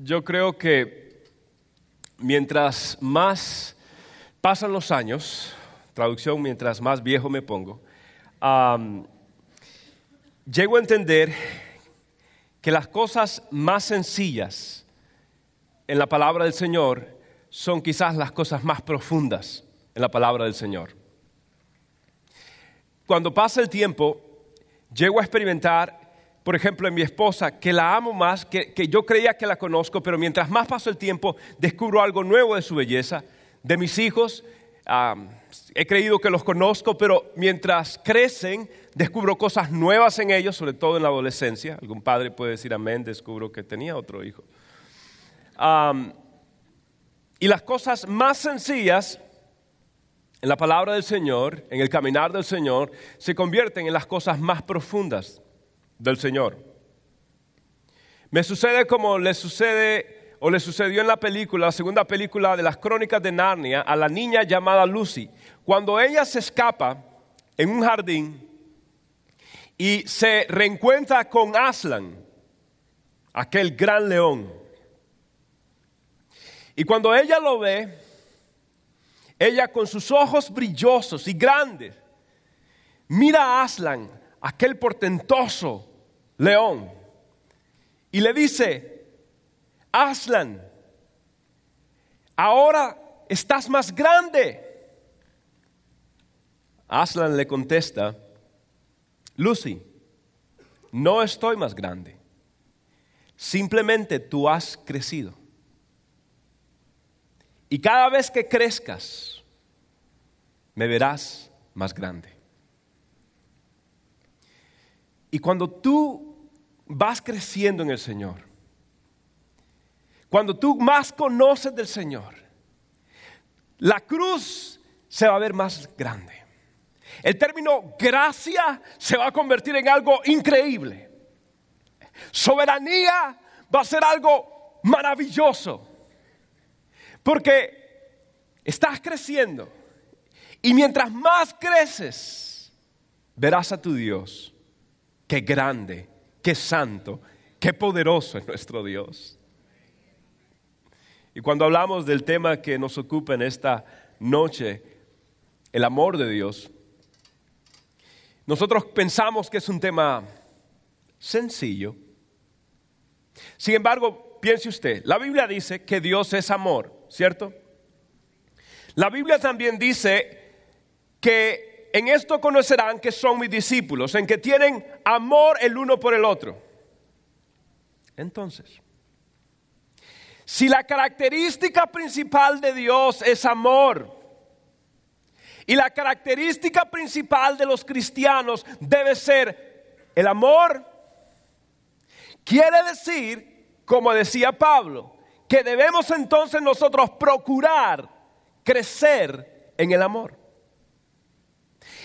Yo creo que mientras más pasan los años, traducción, mientras más viejo me pongo, llego a entender que las cosas más sencillas en la palabra del Señor son quizás las cosas más profundas en la palabra del Señor. Cuando pasa el tiempo, llego a experimentar por ejemplo, en mi esposa, que la amo más, que, yo creía que la conozco, pero mientras más paso el tiempo, descubro algo nuevo de su belleza. De mis hijos, he creído que los conozco, pero mientras crecen, descubro cosas nuevas en ellos, sobre todo en la adolescencia. Algún padre puede decir amén, descubro que tenía otro hijo. y las cosas más sencillas en la palabra del Señor, en el caminar del Señor, se convierten en las cosas más profundas del Señor. Me sucede como le sucede o le sucedió en la película, la segunda película de las crónicas de Narnia, a la niña llamada Lucy. Cuando ella se escapa en un jardín y se reencuentra con Aslan, aquel gran león. Y cuando ella lo ve, ella con sus ojos brillosos y grandes, mira a Aslan, aquel portentoso león y le dice, Aslan, ahora estás más grande. Aslan le contesta, Lucy, no estoy más grande, simplemente tú has crecido. Y cada vez que crezcas, me verás más grande. Y cuando tú vas creciendo en el Señor, cuando tú más conoces del Señor, la cruz se va a ver más grande. El término gracia se va a convertir en algo increíble. Soberanía va a ser algo maravilloso. Porque estás creciendo y mientras más creces, verás a tu Dios, que grande qué santo, qué poderoso es nuestro Dios. Y cuando hablamos del tema que nos ocupa en esta noche, el amor de Dios, nosotros pensamos que es un tema sencillo. Sin embargo, piense usted, la Biblia dice que Dios es amor, ¿cierto? La Biblia también dice que en esto conocerán que son mis discípulos, en que tienen amor el uno por el otro. Entonces, si la característica principal de Dios es amor, y la característica principal de los cristianos debe ser el amor, quiere decir, como decía Pablo, que debemos entonces nosotros procurar crecer en el amor.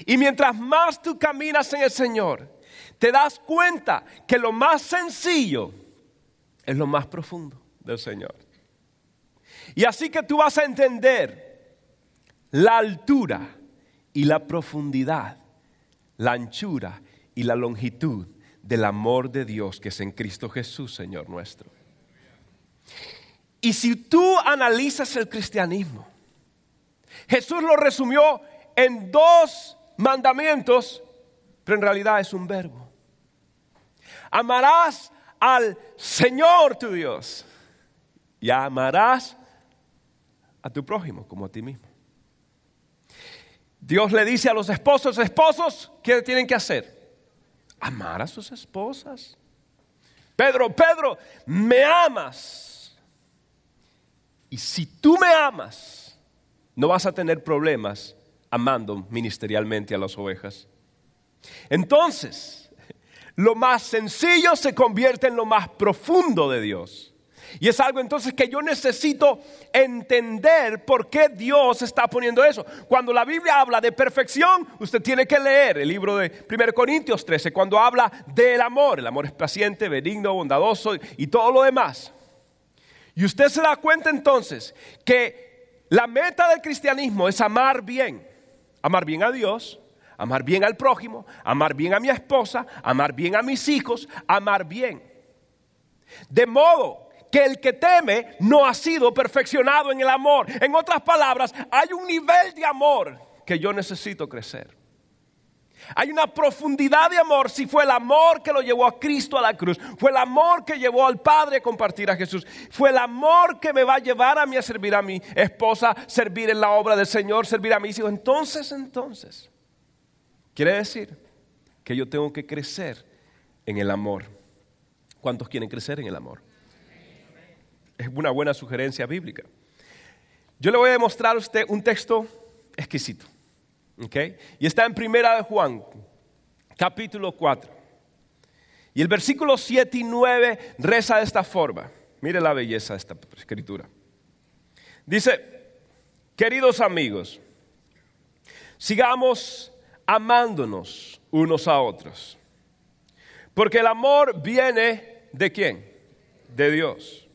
Y mientras más tú caminas en el Señor, te das cuenta que lo más sencillo es lo más profundo del Señor. Y así que tú vas a entender la altura y la profundidad, la anchura y la longitud del amor de Dios que es en Cristo Jesús, Señor nuestro. Y si tú analizas el cristianismo, Jesús lo resumió en dos mandamientos, pero en realidad es un verbo. Amarás al Señor tu Dios y amarás a tu prójimo como a ti mismo. Dios le dice a los esposos, esposos, ¿qué tienen que hacer? Amar a sus esposas. Pedro, Pedro, me amas. Y si tú me amas, no vas a tener problemas amando ministerialmente a las ovejas. Entonces, lo más sencillo se convierte en lo más profundo de Dios. Y es algo entonces que yo necesito entender por qué Dios está poniendo eso. Cuando la Biblia habla de perfección, usted tiene que leer el libro de 1 Corintios 13, cuando habla del amor. El amor es paciente, benigno, bondadoso y todo lo demás. Y usted se da cuenta entonces que la meta del cristianismo es amar bien. Amar bien a Dios, amar bien al prójimo, amar bien a mi esposa, amar bien a mis hijos, amar bien. De modo que el que teme no ha sido perfeccionado en el amor. En otras palabras, hay un nivel de amor que yo necesito crecer. Hay una profundidad de amor si fue el amor que lo llevó a Cristo a la cruz, fue el amor que llevó al Padre a compartir a Jesús, fue el amor que me va a llevar a mí a servir a mi esposa, servir en la obra del Señor, servir a mis hijos. Entonces, entonces, quiere decir que yo tengo que crecer en el amor. ¿Cuántos quieren crecer en el amor? Es una buena sugerencia bíblica. Yo le voy a demostrar a usted un texto exquisito. Y está en Primera de Juan, capítulo 4. Y el versículo 7 y 9 reza de esta forma. Mire la belleza de esta escritura. Dice, queridos amigos, sigamos amándonos unos a otros. Porque el amor viene de quién? De Dios.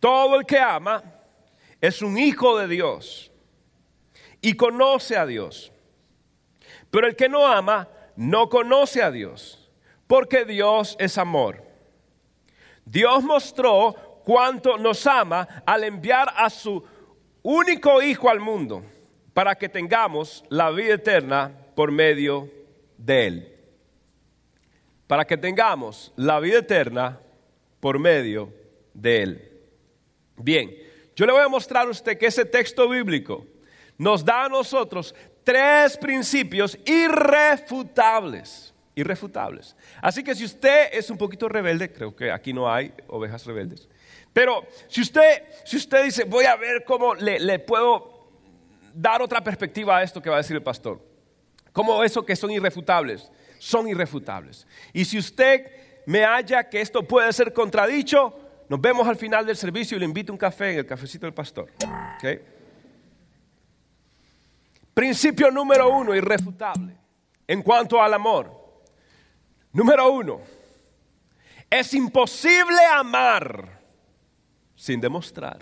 Todo el que ama es un hijo de Dios y conoce a Dios. Pero el que no ama no conoce a Dios, porque Dios es amor. Dios mostró cuánto nos ama al enviar a su único Hijo al mundo para que tengamos la vida eterna por medio de Él. Para que tengamos la vida eterna por medio de Él. Bien, yo le voy a mostrar a usted que ese texto bíblico nos da a nosotros tres principios irrefutables. Irrefutables. Así que si usted es un poquito rebelde, creo que aquí no hay ovejas rebeldes. Pero si usted, si usted dice, voy a ver cómo le, puedo dar otra perspectiva a esto que va a decir el pastor. Como eso que son irrefutables, son irrefutables. Y si usted me halla que esto puede ser contradicho, nos vemos al final del servicio y le invito un café en el cafecito del pastor. ¿Okay? Principio número uno, irrefutable, en cuanto al amor. Número uno, es imposible amar sin demostrar.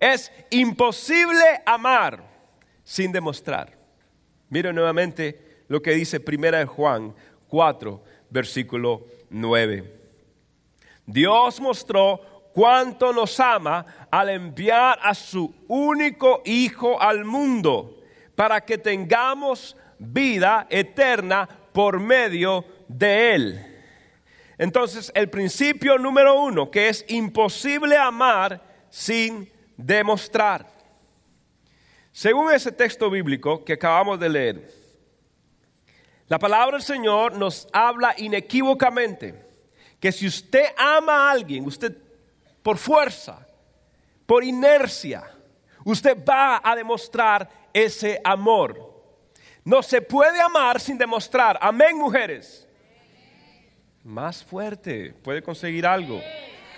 Es imposible amar sin demostrar. Mire nuevamente lo que dice Primera de Juan 4, versículo 9. Dios mostró cuánto nos ama al enviar a su único Hijo al mundo para que tengamos vida eterna por medio de Él. Entonces, el principio número uno, que es imposible amar sin demostrar. Según ese texto bíblico que acabamos de leer, la palabra del Señor nos habla inequívocamente que si usted ama a alguien, usted por fuerza, por inercia, usted va a demostrar ese amor. No se puede amar sin demostrar. Amén, mujeres. Más fuerte, puede conseguir algo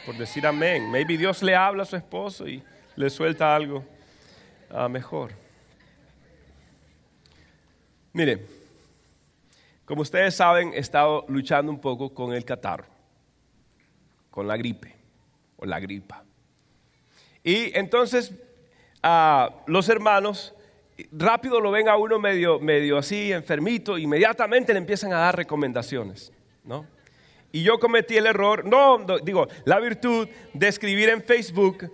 por decir amén. Maybe Dios le habla a su esposo y le suelta algo ah, mejor. Mire, como ustedes saben, he estado luchando un poco con el catarro, con la gripe la gripa. Y entonces a los hermanos rápido lo ven a uno medio, medio así, enfermito, inmediatamente le empiezan a dar recomendaciones, ¿no? Y yo cometí el error, no, digo, la virtud de escribir en Facebook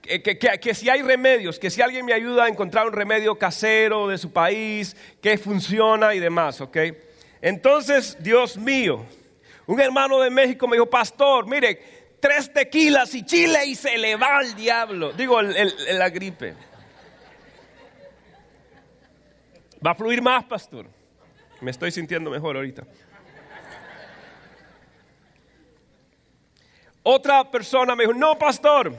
que, que, si hay remedios, que si alguien me ayuda a encontrar un remedio casero de su país, que funciona y demás, ¿ok? Entonces, Dios mío, un hermano de México me dijo, pastor, mire, tres tequilas y chile y se le va al diablo. Digo, la gripe. Va a fluir más, pastor. Me estoy sintiendo mejor ahorita. Otra persona me dijo, no, pastor,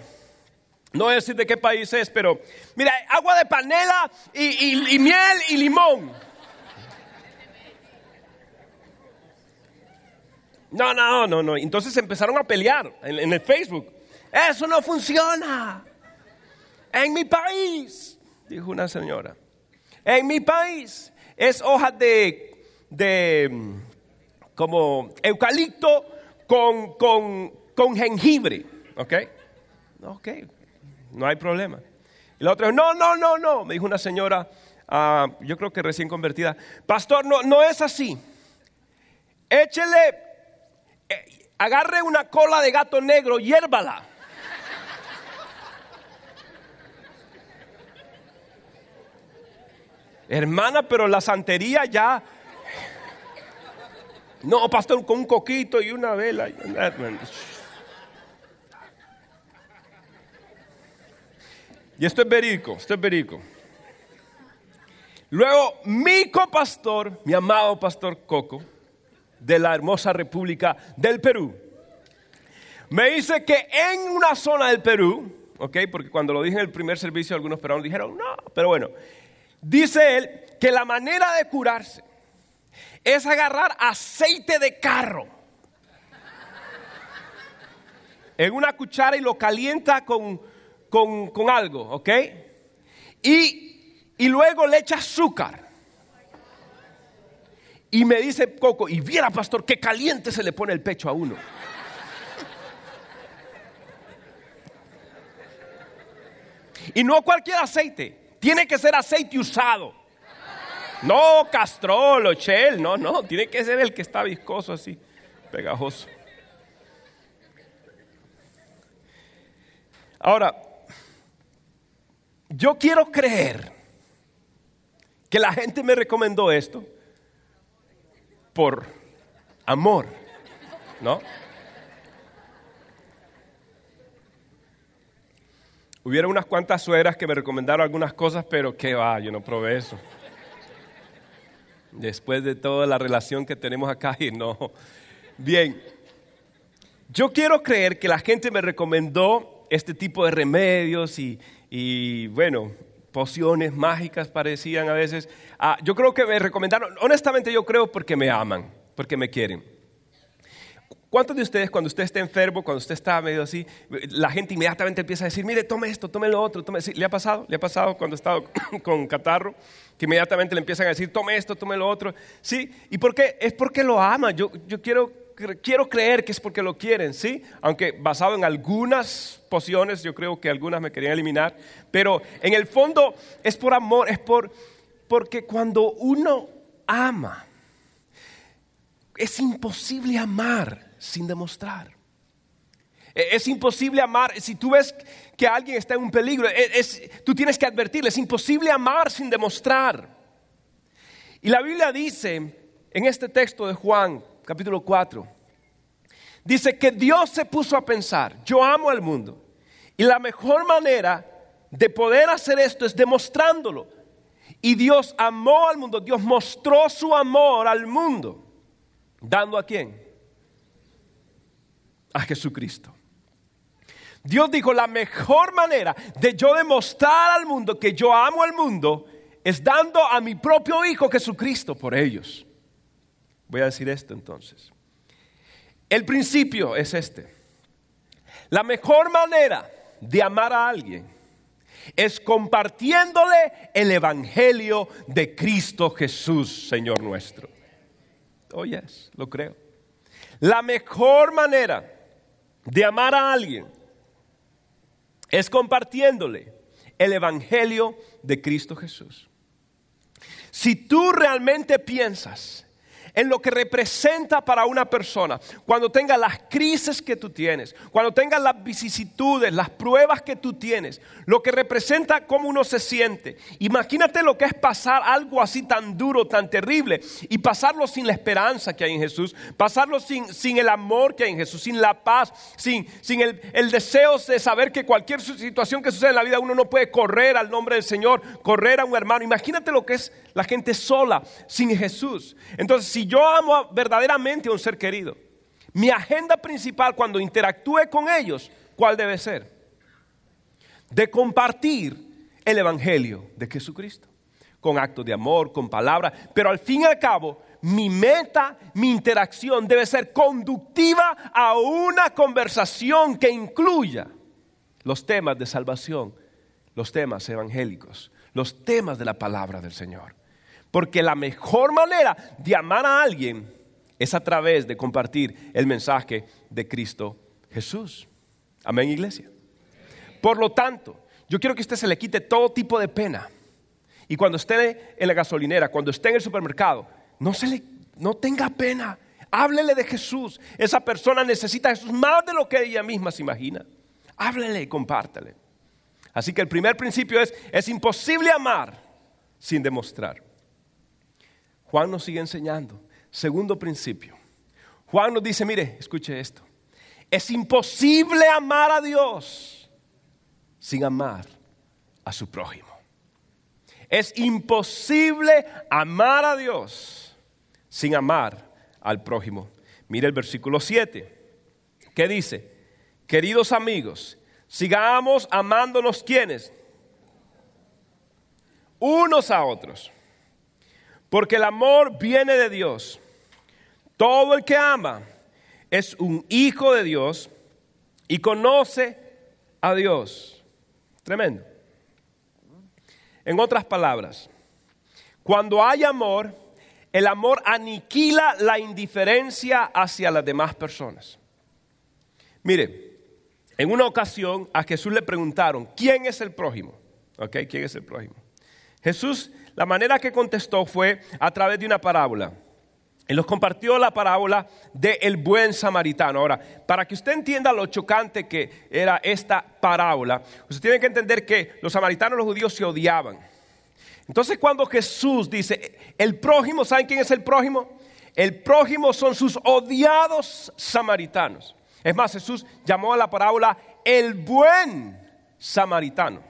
no voy a decir de qué país es, pero mira, agua de panela y miel y limón. No, no, no, no. Entonces empezaron a pelear en, el Facebook. Eso no funciona. En mi país, dijo una señora. En mi país es hoja de, de mm, como eucalipto con, con, jengibre. ¿Ok? Ok, no hay problema. Y la otra, no, no, no, no, me dijo una señora, ah, yo creo que recién convertida. Pastor, no, no es así. Échele agarre una cola de gato negro, hiérvala. Hermana, pero la santería ya. No, pastor, con un coquito y una vela. Y esto es verídico, esto es verídico. Luego, mi copastor, mi amado pastor Coco, de la hermosa República del Perú, me dice que en una zona del Perú, ok, porque cuando lo dije en el primer servicio algunos peruanos dijeron, no, pero bueno, dice él que la manera de curarse es agarrar aceite de carro en una cuchara y lo calienta con, con, algo, ¿ok? Y, y luego le echa azúcar. Y me dice Coco, y viera pastor, qué caliente se le pone el pecho a uno. Y no cualquier aceite, tiene que ser aceite usado. No castrol o shell, no, no, tiene que ser el que está viscoso así, pegajoso. Ahora, yo quiero creer que la gente me recomendó esto por amor, ¿no? Hubieron unas cuantas suegras que me recomendaron algunas cosas, pero qué va, yo no probé eso. Después de toda la relación que tenemos acá, y no. Bien, yo quiero creer que la gente me recomendó este tipo de remedios y, bueno, pociones mágicas parecían a veces. Ah, yo creo que me recomendaron, honestamente yo creo porque me aman, porque me quieren. ¿Cuántos de ustedes cuando usted está enfermo, cuando usted está medio así, la gente inmediatamente empieza a decir, mire, tome esto, tome lo otro, tome... ¿Le ha pasado? ¿Le ha pasado cuando ha estado con catarro? Que inmediatamente le empiezan a decir, tome esto, tome lo otro. ¿Sí? ¿Y por qué? Es porque lo ama. Yo, yo quiero, quiero creer que es porque lo quieren, ¿sí? Aunque basado en algunas pociones, yo creo que algunas me querían eliminar, pero en el fondo es por amor, es por, porque cuando uno ama, es imposible amar sin demostrar. E, es imposible amar, si tú ves que alguien está en un peligro, e, es, tú tienes que advertirle, es imposible amar sin demostrar. Y la Biblia dice en este texto de Juan, capítulo 4, dice que Dios se puso a pensar, yo amo al mundo. Y la mejor manera de poder hacer esto es demostrándolo. Y Dios amó al mundo, Dios mostró su amor al mundo. ¿Dando a quién? a Jesucristo. Dios dijo, la mejor manera de yo demostrar al mundo que yo amo al mundo es dando a mi propio Hijo Jesucristo por ellos. Voy a decir esto entonces. El principio es este. La mejor manera de amar a alguien es compartiéndole el Evangelio de Cristo Jesús, Señor nuestro. Oh, yes, lo creo. La mejor manera de amar a alguien es compartiéndole el Evangelio de Cristo Jesús. Si tú realmente piensas en lo que representa para una persona, cuando tenga las crisis que tú tienes, cuando tenga las vicisitudes, las pruebas que tú tienes, lo que representa cómo uno se siente. Imagínate lo que es pasar algo así tan duro, tan terrible, y pasarlo sin la esperanza que hay en Jesús, pasarlo sin, sin el amor que hay en Jesús, sin la paz, sin, sin el, el deseo de saber que cualquier situación que sucede en la vida uno no puede correr al nombre del Señor, correr a un hermano. Imagínate lo que es la gente sola, sin Jesús. Entonces, si yo amo verdaderamente a un ser querido, mi agenda principal cuando interactúe con ellos, ¿cuál debe ser? De compartir el Evangelio de Jesucristo, con actos de amor, con palabras, pero al fin y al cabo, mi meta, mi interacción debe ser conductiva a una conversación que incluya los temas de salvación, los temas evangélicos, los temas de la palabra del Señor. Porque la mejor manera de amar a alguien es a través de compartir el mensaje de Cristo Jesús. Amén, iglesia. Por lo tanto, yo quiero que usted se le quite todo tipo de pena. Y cuando esté en la gasolinera, cuando esté en el supermercado, no, se le, no tenga pena. Háblele de Jesús. Esa persona necesita a Jesús más de lo que ella misma se imagina. Háblele y compártele. Así que el primer principio es, es imposible amar sin demostrar. Juan nos sigue enseñando. Segundo principio. Juan nos dice, mire, escuche esto. Es imposible amar a Dios sin amar a su prójimo. Es imposible amar a Dios sin amar al prójimo. Mire el versículo 7. ¿Qué dice? Queridos amigos, sigamos amándonos quienes? Unos a otros. Porque el amor viene de Dios. Todo el que ama es un hijo de Dios y conoce a Dios. Tremendo. En otras palabras, cuando hay amor, el amor aniquila la indiferencia hacia las demás personas. Mire, en una ocasión a Jesús le preguntaron, ¿quién es el prójimo? ¿Ok? ¿Quién es el prójimo? Jesús, la manera que contestó fue a través de una parábola. Él nos compartió la parábola del el buen samaritano. Ahora, para que usted entienda lo chocante que era esta parábola, usted tiene que entender que los samaritanos y los judíos se odiaban. Entonces cuando Jesús dice, el prójimo, ¿saben quién es el prójimo? El prójimo son sus odiados samaritanos. Es más, Jesús llamó a la parábola el buen samaritano.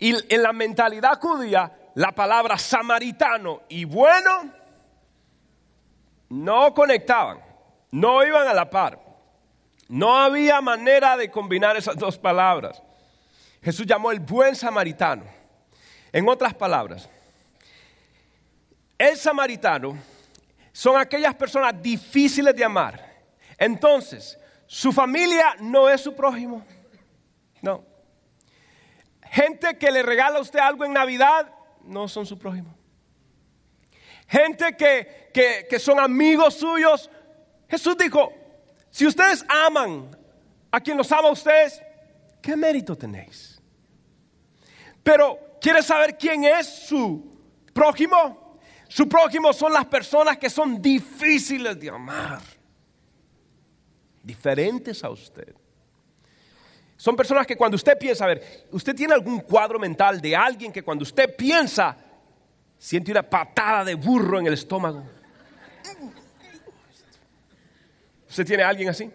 Y en la mentalidad judía, la palabra samaritano y bueno no conectaban, no iban a la par. No había manera de combinar esas dos palabras. Jesús llamó el buen samaritano. En otras palabras, el samaritano son aquellas personas difíciles de amar. Entonces, su familia no es su prójimo. No. Gente que le regala a usted algo en Navidad no son su prójimo gente que, son amigos suyos. Jesús dijo, si ustedes aman a quien los ama a ustedes, ¿qué mérito tenéis? Pero, ¿quiere saber quién es su prójimo? Su prójimo son las personas que son difíciles de amar, diferentes a usted. Son personas que cuando usted piensa, a ver, usted tiene algún cuadro mental de alguien que cuando usted piensa siente una patada de burro en el estómago. ¿Usted tiene alguien así?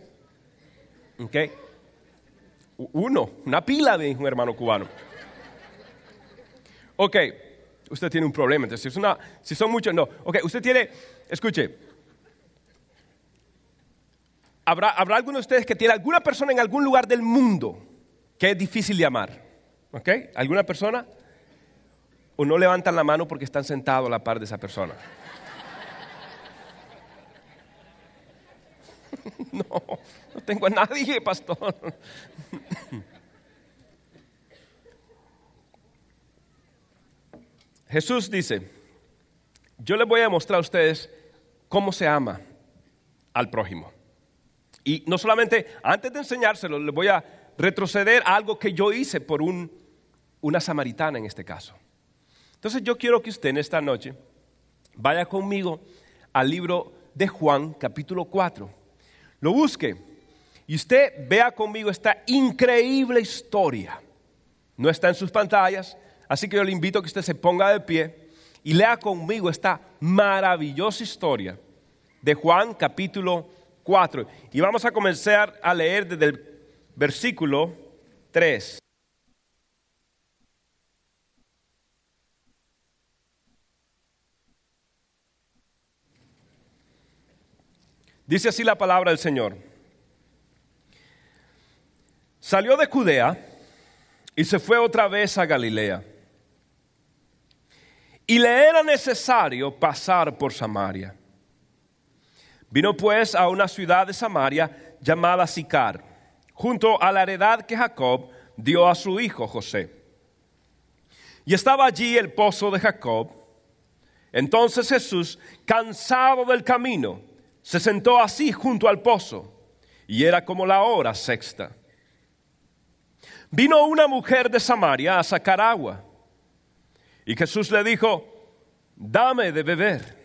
¿Ok? Uno, una pila de un hermano cubano. Ok, usted tiene un problema. Entonces, si, si son muchos, no. Ok, usted tiene, escuche, ¿habrá, ¿habrá alguno de ustedes que tiene alguna persona en algún lugar del mundo que es difícil de amar? ¿Ok? ¿Alguna persona? o no levantan la mano porque están sentados a la par de esa persona. No, no tengo a nadie, pastor. Jesús dice, yo les voy a mostrar a ustedes cómo se ama al prójimo. Y no solamente, antes de enseñárselo, les voy a retroceder a algo que yo hice por un, una samaritana en este caso. Entonces yo quiero que usted en esta noche vaya conmigo al libro de Juan, capítulo 4. Lo busque y usted vea conmigo esta increíble historia. No está en sus pantallas, así que yo le invito a que usted se ponga de pie y lea conmigo esta maravillosa historia de Juan capítulo 4. Y vamos a comenzar a leer desde el versículo 3. Dice así la palabra del Señor. Salió de Judea y se fue otra vez a Galilea. Y le era necesario pasar por Samaria. Vino pues a una ciudad de Samaria llamada Sicar, junto a la heredad que Jacob dio a su hijo José. Y estaba allí el pozo de Jacob. Entonces Jesús, cansado del camino, se sentó así junto al pozo y era como la hora sexta. Vino una mujer de Samaria a sacar agua y Jesús le dijo, dame de beber,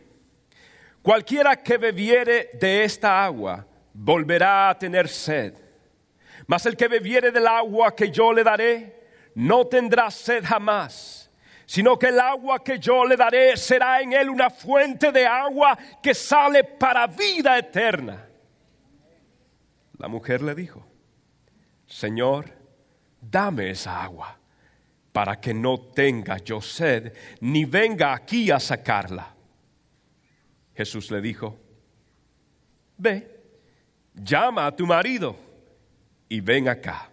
cualquiera que bebiere de esta agua volverá a tener sed, mas el que bebiere del agua que yo le daré no tendrá sed jamás, sino que el agua que yo le daré será en él una fuente de agua que sale para vida eterna. La mujer le dijo, Señor, dame esa agua para que no tenga yo sed, ni venga aquí a sacarla. Jesús le dijo, ve, llama a tu marido y ven acá.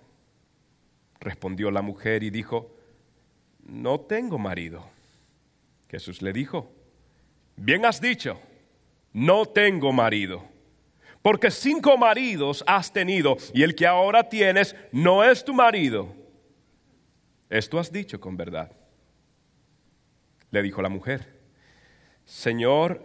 Respondió la mujer y dijo, no tengo marido. Jesús le dijo, bien has dicho, no tengo marido. Porque cinco maridos has tenido y el que ahora tienes no es tu marido esto has dicho con verdad. Le dijo la mujer, Señor,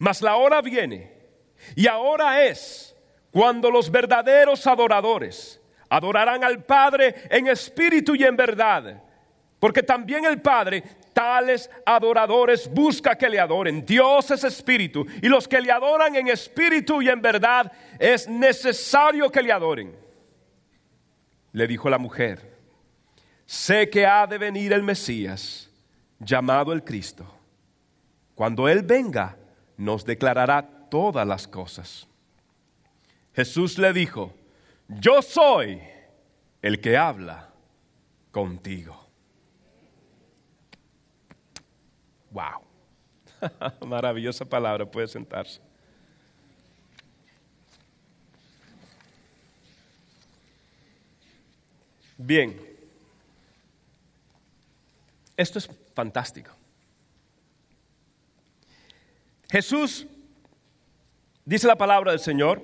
Mas la hora viene y ahora es cuando los verdaderos adoradores adorarán al Padre en espíritu y en verdad. Porque también el Padre tales adoradores busca que le adoren. Dios es espíritu y los que le adoran en espíritu y en verdad es necesario que le adoren. Le dijo la mujer, sé que ha de venir el Mesías, llamado el Cristo. Cuando Él venga, nos declarará todas las cosas. Jesús le dijo, yo soy el que habla contigo. Wow. Maravillosa palabra, puede sentarse. Bien, esto es fantástico. Jesús, dice la palabra del Señor,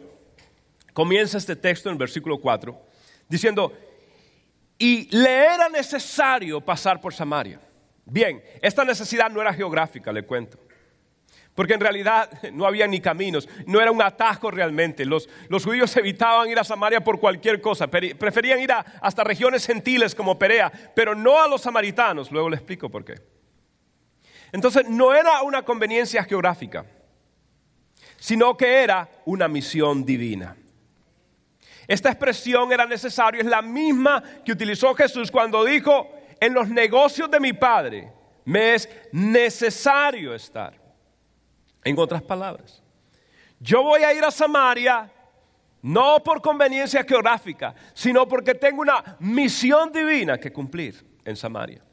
comienza este texto en el versículo 4, diciendo, y le era necesario pasar por Samaria. Bien, esta necesidad no era geográfica, le cuento. Porque en realidad no había ni caminos, no era un atajo realmente. Los, judíos evitaban ir a Samaria por cualquier cosa, preferían ir a, hasta regiones gentiles como Perea, pero no a los samaritanos. Luego le explico por qué. Entonces no era una conveniencia geográfica, sino que era una misión divina. Esta expresión era necesaria, es la misma que utilizó Jesús cuando dijo, en los negocios de mi Padre me es necesario estar. En otras palabras, yo voy a ir a Samaria no por conveniencia geográfica, sino porque tengo una misión divina que cumplir en Samaria.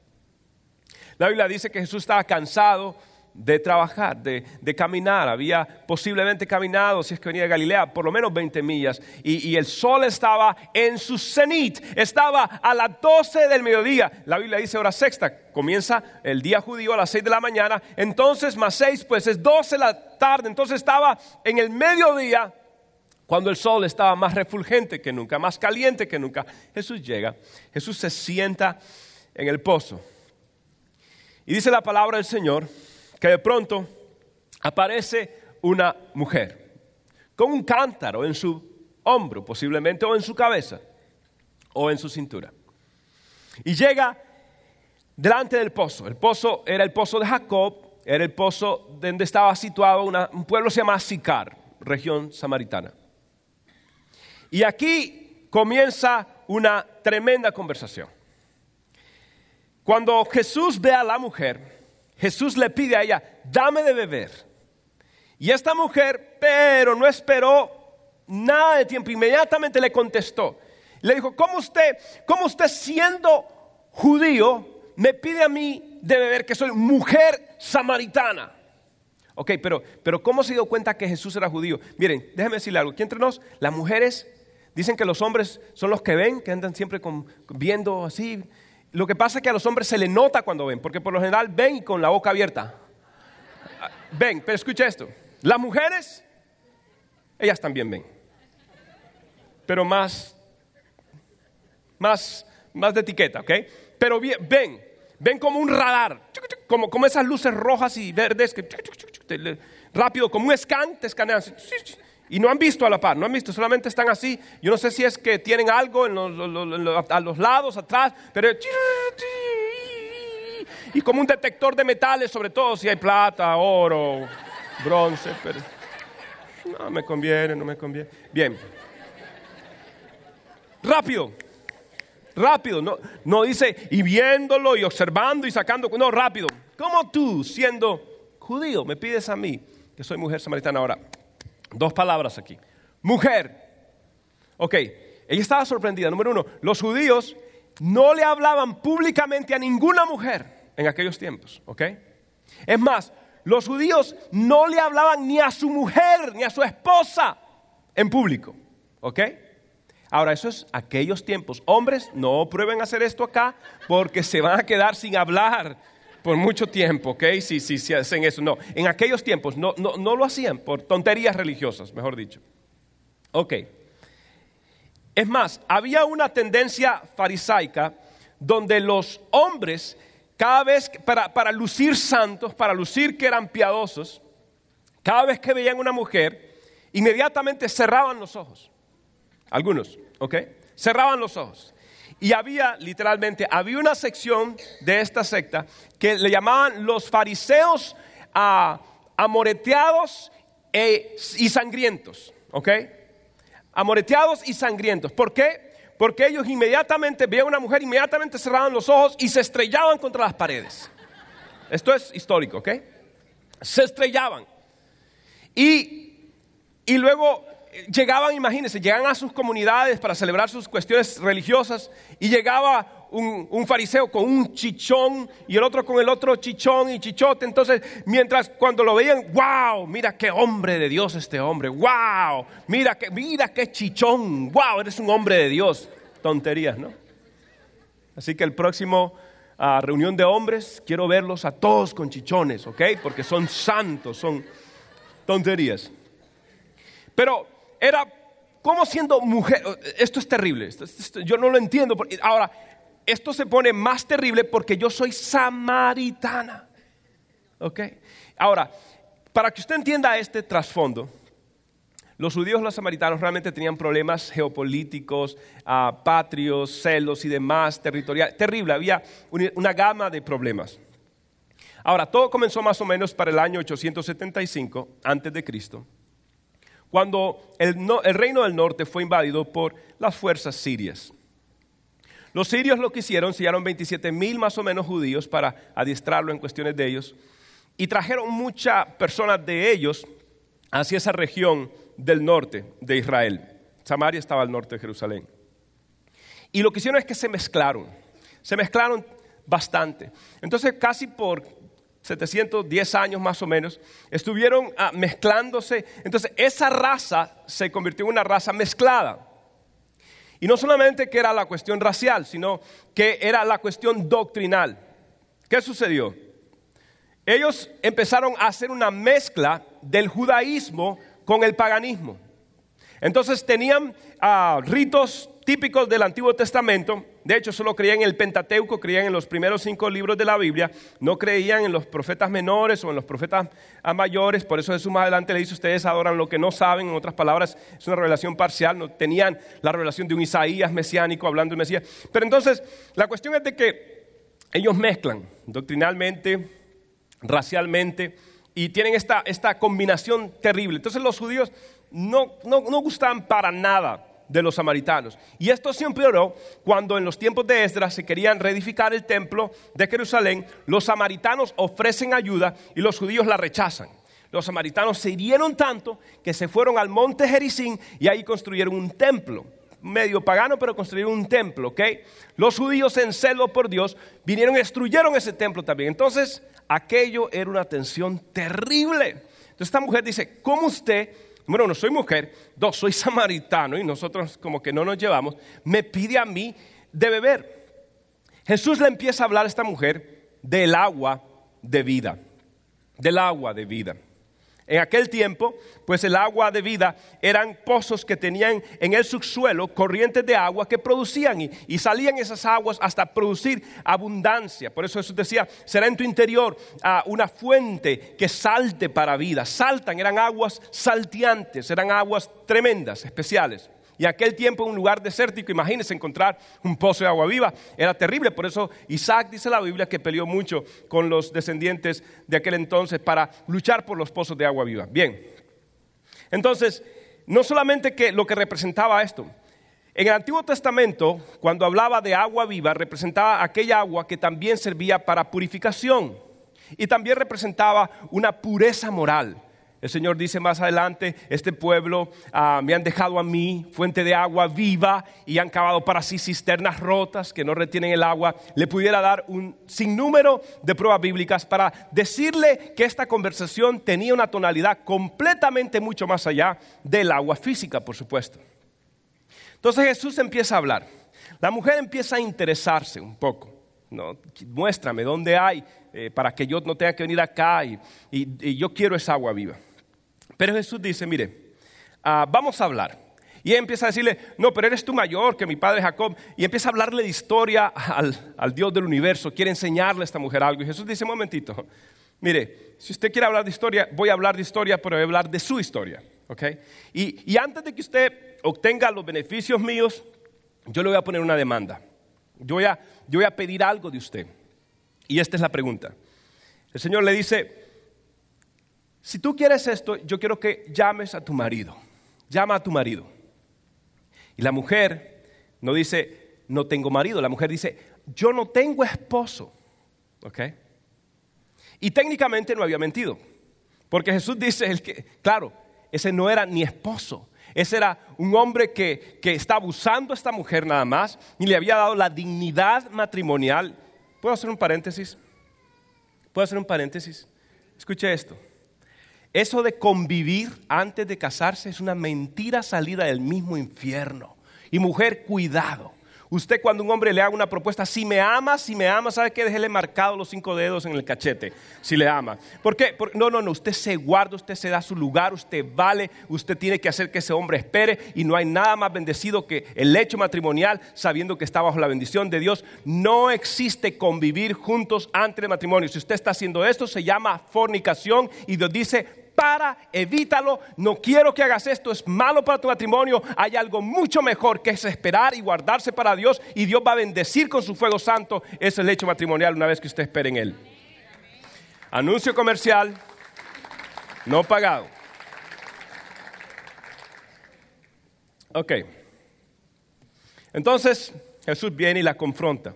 La Biblia dice que Jesús estaba cansado de trabajar, de, caminar. Había posiblemente caminado, si es que venía de Galilea, por lo menos 20 millas. Y, el sol estaba en su cenit, estaba a las 12 del mediodía. La Biblia dice hora sexta, comienza el día judío a las 6 de la mañana. Entonces, más 6, pues es 12 de la tarde. Entonces estaba en el mediodía. Cuando el sol estaba más refulgente que nunca, más caliente que nunca, Jesús llega, Jesús se sienta en el pozo. Y dice la palabra del Señor que de pronto aparece una mujer. con un cántaro en su hombro, posiblemente, o en su cabeza, o en su cintura. Y llega delante del pozo. El pozo era el pozo de Jacob, era el pozo donde estaba situado un pueblo que se llama Sicar, región samaritana. Y aquí comienza una tremenda conversación. Cuando Jesús ve a la mujer, Jesús le pide a ella, dame de beber. Y esta mujer, pero no esperó nada de tiempo, inmediatamente le contestó. Le dijo, ¿cómo usted, cómo usted siendo judío me pide a mí de beber que soy mujer samaritana? Ok, pero, pero ¿cómo se dio cuenta que Jesús era judío? Miren, déjenme decirle algo. Aquí entre nos, las mujeres dicen que los hombres son los que ven, que andan siempre viendo así. Lo que pasa es que a los hombres se les nota cuando ven, porque por lo general ven con la boca abierta. Ven, pero escucha esto. Las mujeres, ellas también ven. Pero más, más, más de etiqueta, ¿ok? Pero ven, ven como un radar, como, como esas luces rojas y verdes que rápido, como un scan, te escanean. Y no han visto a la par, no han visto, solamente están así. Yo no sé si es que tienen algo a los lados, atrás, pero... Y como un detector de metales, sobre todo si hay plata, oro, bronce, pero... No me conviene, no me conviene. Bien. Rápido. Rápido. No, no dice y viéndolo y observando y sacando. No, rápido. ¿Cómo tú, siendo judío, me pides a mí, que soy mujer samaritana ahora? Dos palabras aquí. Mujer. Ok, ella estaba sorprendida. Número uno, los judíos no le hablaban públicamente a ninguna mujer en aquellos tiempos. Ok. Es más, los judíos no le hablaban ni a su mujer ni a su esposa en público. ¿Ok? Ahora, eso es aquellos tiempos. Hombres, no prueben hacer esto acá porque se van a quedar sin hablar por mucho tiempo, ¿ok? Si, si, hacen eso. No, en aquellos tiempos no, no, no lo hacían por tonterías religiosas, mejor dicho. Ok. Es más, había una tendencia farisaica donde los hombres, cada vez, para, para lucir santos, para lucir que eran piadosos, cada vez que veían una mujer, inmediatamente cerraban los ojos. Algunos, ¿ok? Cerraban los ojos. Y había, literalmente, había una sección de esta secta que le llamaban los fariseos amoreteados e, y sangrientos. ¿Ok? Amoreteados y sangrientos. ¿Por qué? Porque ellos inmediatamente veían una mujer, inmediatamente cerraban los ojos y se estrellaban contra las paredes. Esto es histórico, ¿ok? Se estrellaban. Y, y luego llegaban, imagínense, llegaban a sus comunidades para celebrar sus cuestiones religiosas y llegaba un, fariseo con un chichón y el otro con el otro chichón y chichote. Entonces, mientras cuando lo veían, wow, mira qué hombre de Dios este hombre, wow, mira, que, mira qué chichón, wow, eres un hombre de Dios. Tonterías, ¿no? Así que el próximo ah, reunión de hombres, quiero verlos a todos con chichones, ¿ok? Porque son santos, son tonterías. Pero era como siendo mujer, esto es terrible, yo no lo entiendo. Ahora, esto se pone más terrible porque yo soy samaritana. ¿Ok? Ahora, para que usted entienda este trasfondo, los judíos los samaritanos realmente tenían problemas geopolíticos, uh, patrios, celos y demás, territorial, terrible, había una gama de problemas. Ahora, todo comenzó más o menos para el año 875 antes de Cristo cuando el, reino del norte fue invadido por las fuerzas sirias. Los sirios lo que hicieron, sellaron 27 mil más o menos judíos para adiestrarlo en cuestiones de ellos y trajeron muchas personas de ellos hacia esa región del norte de Israel. Samaria estaba al norte de Jerusalén. Y lo que hicieron es que se mezclaron, se mezclaron bastante. Entonces casi por 710 años más o menos, estuvieron ah, mezclándose. Entonces, esa raza se convirtió en una raza mezclada. Y no solamente que era la cuestión racial, sino que era la cuestión doctrinal. ¿Qué sucedió? Ellos empezaron a hacer una mezcla del judaísmo con el paganismo. Entonces tenían ah, ritos típicos del Antiguo Testamento. De hecho, solo creían en el Pentateuco, creían en los primeros cinco libros de la Biblia. No creían en los profetas menores o en los profetas mayores. Por eso Jesús más adelante le dice, ustedes adoran lo que no saben. En otras palabras, es una revelación parcial. No tenían la revelación de un Isaías mesiánico hablando del Mesías. Pero entonces, la cuestión es de que ellos mezclan doctrinalmente, racialmente, y tienen esta, esta combinación terrible. Entonces los judíos no, no, no gustaban para nada de los samaritanos. Y esto se empeoró cuando en los tiempos de Esdras se querían reedificar el templo de Jerusalén, los samaritanos ofrecen ayuda y los judíos la rechazan. Los samaritanos se hirieron tanto que se fueron al monte Jericín y ahí construyeron un templo medio pagano, pero construyeron un templo, ¿ok? Los judíos en celo por Dios vinieron y destruyeron ese templo también. Entonces, aquello era una tensión terrible. Entonces, esta mujer dice, ¿cómo usted bueno, no soy mujer, dos, soy samaritano y nosotros como que no nos llevamos, me pide a mí de beber. Jesús le empieza a hablar a esta mujer del agua de vida, del agua de vida. En aquel tiempo, pues el agua de vida eran pozos que tenían en el subsuelo corrientes de agua que producían y, salían esas aguas hasta producir abundancia. Por eso Jesús decía, será en tu interior ah, una fuente que salte para vida. Saltan, eran aguas salteantes, eran aguas tremendas, especiales. Y aquel tiempo un lugar desértico, imagínense encontrar un pozo de agua viva, era terrible. Por eso Isaac dice la Biblia que peleó mucho con los descendientes de aquel entonces para luchar por los pozos de agua viva. Bien, entonces, no solamente que lo que representaba esto, en el Antiguo Testamento, cuando hablaba de agua viva, representaba aquella agua que también servía para purificación y también representaba una pureza moral. El Señor dice más adelante, este pueblo ah, me han dejado a mí fuente de agua viva y han cavado para sí cisternas rotas que no retienen el agua. Le pudiera dar un sinnúmero de pruebas bíblicas para decirle que esta conversación tenía una tonalidad completamente mucho más allá del agua física, por supuesto. Entonces Jesús empieza a hablar. La mujer empieza a interesarse un poco. ¿no? Muéstrame dónde hay eh, para que yo no tenga que venir acá y yo quiero esa agua viva. Pero Jesús dice, mire, ah, vamos a hablar. Y ella empieza a decirle, no, pero eres tú mayor que mi padre Jacob. Y empieza a hablarle de historia al, al, Dios del universo. Quiere enseñarle a esta mujer algo. Y Jesús dice, momentito, mire, si usted quiere hablar de historia, voy a hablar de historia, pero voy a hablar de su historia. ¿okay? Y, y antes de que usted obtenga los beneficios míos, yo le voy a poner una demanda. Yo voy a, yo voy a pedir algo de usted. Y esta es la pregunta. El Señor le dice, si tú quieres esto, yo quiero que llames a tu marido. Llama a tu marido. Y la mujer no dice, no tengo marido. La mujer dice, yo no tengo esposo. ¿Ok? Y técnicamente no había mentido. Porque Jesús dice, el que, claro, ese no era ni esposo. Ese era un hombre que, que está abusando a esta mujer nada más y le había dado la dignidad matrimonial. ¿Puedo hacer un paréntesis? ¿Puedo hacer un paréntesis? Escuche esto. Eso de convivir antes de casarse es una mentira salida del mismo infierno. Y mujer, cuidado. Usted cuando un hombre le haga una propuesta, si me ama, si me ama, ¿sabe qué? Déjele marcado los cinco dedos en el cachete, si le ama. ¿Por qué? no, no, no, usted se guarda, usted se da su lugar, usted vale, usted tiene que hacer que ese hombre espere y no hay nada más bendecido que el hecho matrimonial sabiendo que está bajo la bendición de Dios. No existe convivir juntos antes del matrimonio. Si usted está haciendo esto, se llama fornicación y Dios dice, para, evítalo, no quiero que hagas esto, es malo para tu matrimonio, hay algo mucho mejor que es esperar y guardarse para Dios y Dios va a bendecir con su fuego santo ese lecho matrimonial una vez que usted espere en él. Anuncio comercial, no pagado. Ok. Entonces Jesús viene y la confronta.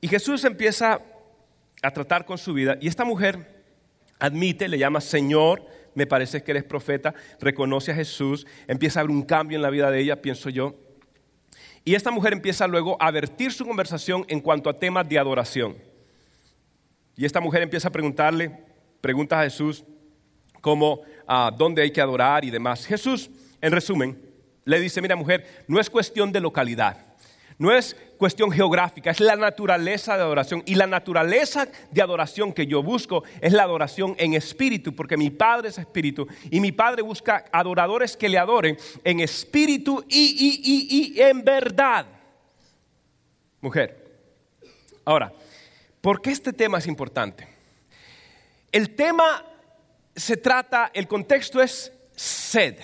Y Jesús empieza a tratar con su vida. Y esta mujer admite, le llama Señor, me parece que eres profeta, reconoce a Jesús, empieza a haber un cambio en la vida de ella, pienso yo. Y esta mujer empieza luego a vertir su conversación en cuanto a temas de adoración. Y esta mujer empieza a preguntarle, pregunta a Jesús, como ah, dónde hay que adorar y demás. Jesús, en resumen, le dice, mira mujer, no es cuestión de localidad. No es cuestión geográfica, es la naturaleza de adoración. Y la naturaleza de adoración que yo busco es la adoración en espíritu, porque mi Padre es espíritu y mi Padre busca adoradores que le adoren en espíritu y, y en verdad. Mujer. Ahora, ¿por qué este tema es importante? El tema se trata, el contexto es sed,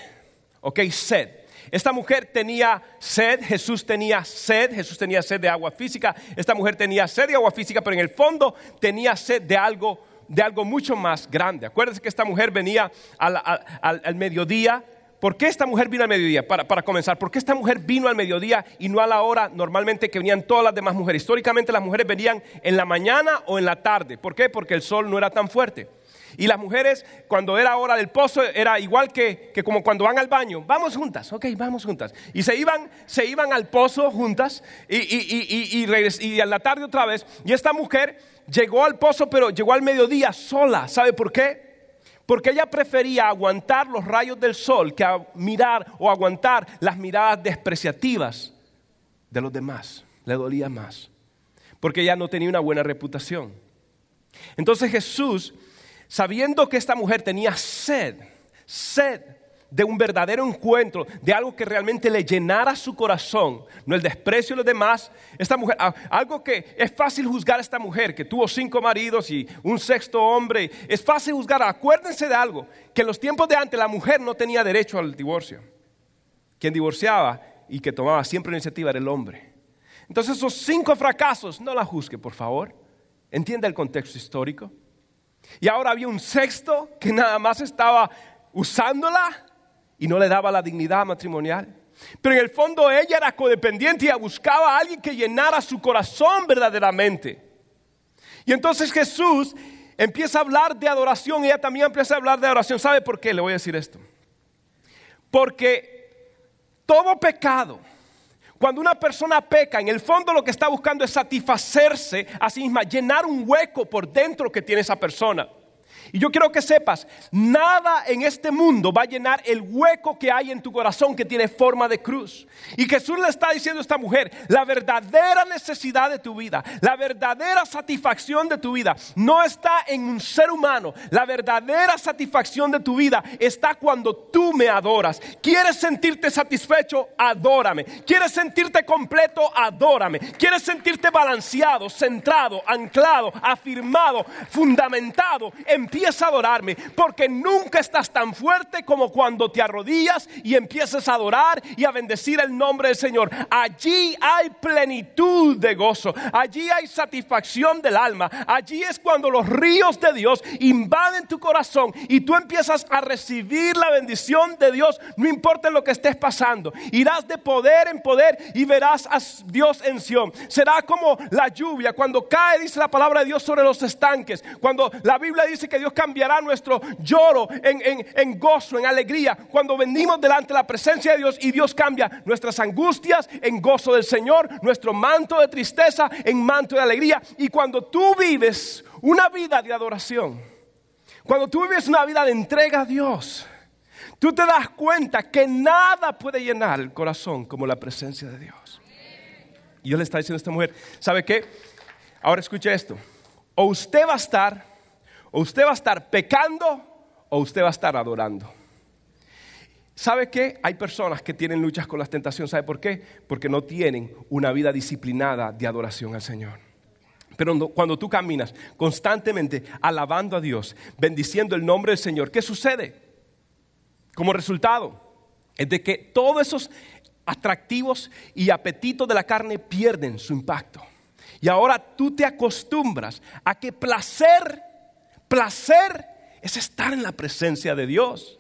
¿ok? Sed. Esta mujer tenía sed, Jesús tenía sed, Jesús tenía sed de agua física, esta mujer tenía sed de agua física, pero en el fondo tenía sed de algo, de algo mucho más grande. Acuérdense que esta mujer venía al, mediodía. ¿Por qué esta mujer vino al mediodía? Para, para, comenzar, ¿por qué esta mujer vino al mediodía y no a la hora normalmente que venían todas las demás mujeres? Históricamente las mujeres venían en la mañana o en la tarde. ¿Por qué? Porque el sol no era tan fuerte. Y las mujeres, cuando era hora del pozo, era igual que, como cuando van al baño. Vamos juntas, ok, vamos juntas. Y se iban, se iban al pozo juntas y, y, y, y, a la tarde otra vez. Y esta mujer llegó al pozo, pero llegó al mediodía sola. ¿Sabe por qué? Porque ella prefería aguantar los rayos del sol que mirar o aguantar las miradas despreciativas de los demás. Le dolía más. Porque ella no tenía una buena reputación. Entonces Jesús sabiendo que esta mujer tenía sed, sed de un verdadero encuentro, de algo que realmente le llenara su corazón, no el desprecio de los demás. Esta mujer, algo que es fácil juzgar a esta mujer que tuvo cinco maridos y un sexto hombre, es fácil juzgar. Acuérdense de algo, que en los tiempos de antes la mujer no tenía derecho al divorcio. Quien divorciaba y que tomaba siempre la iniciativa era el hombre. Entonces esos cinco fracasos, no la juzgue, por favor. Entienda el contexto histórico. Y ahora había un sexto que nada más estaba usándola y no le daba la dignidad matrimonial. Pero en el fondo ella era codependiente y buscaba a alguien que llenara su corazón verdaderamente. Y entonces Jesús empieza a hablar de adoración y ella también empieza a hablar de adoración. ¿Sabe por qué? Le voy a decir esto. Porque todo pecado, cuando una persona peca, en el fondo lo que está buscando es satisfacerse a sí misma, llenar un hueco por dentro que tiene esa persona. Y yo quiero que sepas, nada en este mundo va a llenar el hueco que hay en tu corazón que tiene forma de cruz. Y Jesús le está diciendo a esta mujer, la verdadera necesidad de tu vida, la verdadera satisfacción de tu vida, no está en un ser humano. La verdadera satisfacción de tu vida está cuando tú me adoras. ¿Quieres sentirte satisfecho? Adórame. ¿Quieres sentirte completo? Adórame. ¿Quieres sentirte balanceado, centrado, anclado, afirmado, fundamentado? Empieza empieza adorarme, porque nunca estás tan fuerte como cuando te arrodillas y empiezas a adorar y a bendecir el nombre del Señor. Allí hay plenitud de gozo, allí hay satisfacción del alma, allí es cuando los ríos de Dios invaden tu corazón y tú empiezas a recibir la bendición de Dios, no importa lo que estés pasando. Irás de poder en poder y verás a Dios en Sion. Será como la lluvia cuando cae, dice la palabra de Dios, sobre los estanques. Cuando la Biblia dice que Dios cambiará nuestro lloro en, gozo, en alegría, cuando venimos delante de la presencia de Dios y Dios cambia nuestras angustias en gozo del Señor, nuestro manto de tristeza en manto de alegría. Y cuando tú vives una vida de adoración, cuando tú vives una vida de entrega a Dios, tú te das cuenta que nada puede llenar el corazón como la presencia de Dios. Y yo le está diciendo a esta mujer, ¿sabe qué? Ahora escuche esto. O usted va a estar o usted va a estar pecando o usted va a estar adorando. ¿Sabe qué? Hay personas que tienen luchas con las tentaciones. ¿Sabe por qué? Porque no tienen una vida disciplinada de adoración al Señor. Pero cuando tú caminas constantemente alabando a Dios, bendiciendo el nombre del Señor, ¿qué sucede? Como resultado es de que todos esos atractivos y apetitos de la carne pierden su impacto. Y ahora tú te acostumbras a que placer Placer es estar en la presencia de Dios.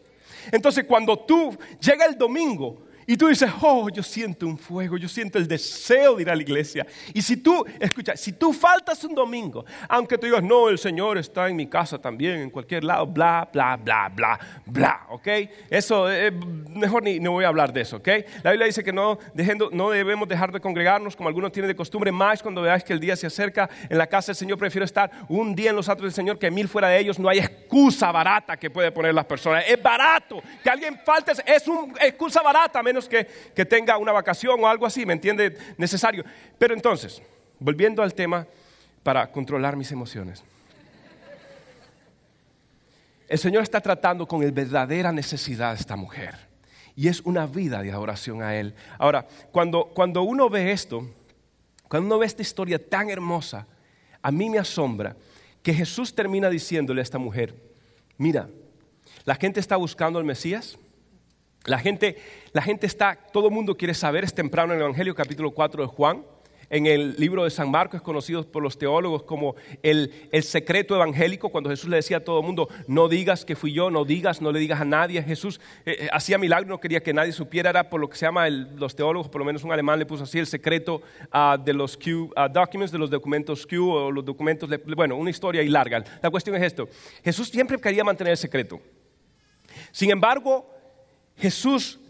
Entonces cuando tú llega el domingo y tú dices, oh, yo siento un fuego, yo siento el deseo de ir a la iglesia. Y si tú, escucha, si tú faltas un domingo, aunque tú digas, no, el Señor está en mi casa también, en cualquier lado, bla, bla, bla, bla, bla, ¿ok? Eso, eh, mejor ni no voy a hablar de eso, ¿ok? La Biblia dice que no, dejando, no debemos dejar de congregarnos como algunos tienen de costumbre, más cuando veáis que el día se acerca en la casa del Señor, prefiero estar un día en los atos del Señor que mil fuera de ellos. No hay excusa barata que puede poner las personas. Es barato. Que alguien falte es una excusa barata, menos que, tenga una vacación o algo así, ¿me entiende? Necesario. Pero entonces, volviendo al tema para controlar mis emociones. El Señor está tratando con la verdadera necesidad de esta mujer. Y es una vida de adoración a Él. Ahora, cuando, cuando uno ve esto, cuando uno ve esta historia tan hermosa, a mí me asombra que Jesús termina diciéndole a esta mujer, mira, la gente está buscando al Mesías, la gente, la gente está, todo el mundo quiere saber, es temprano en el Evangelio capítulo 4 de Juan, en el libro de San Marcos es conocido por los teólogos como el, secreto evangélico, cuando Jesús le decía a todo el mundo, no digas que fui yo, no digas, no le digas a nadie. Jesús eh, eh, hacía milagros, no quería que nadie supiera, era por lo que se llama los teólogos, por lo menos un alemán le puso así, el secreto ah, de los Q ah, documents, de los documentos Q o los documentos, bueno, una historia y larga. La cuestión es esto, Jesús siempre quería mantener el secreto. Sin embargo, Jesús,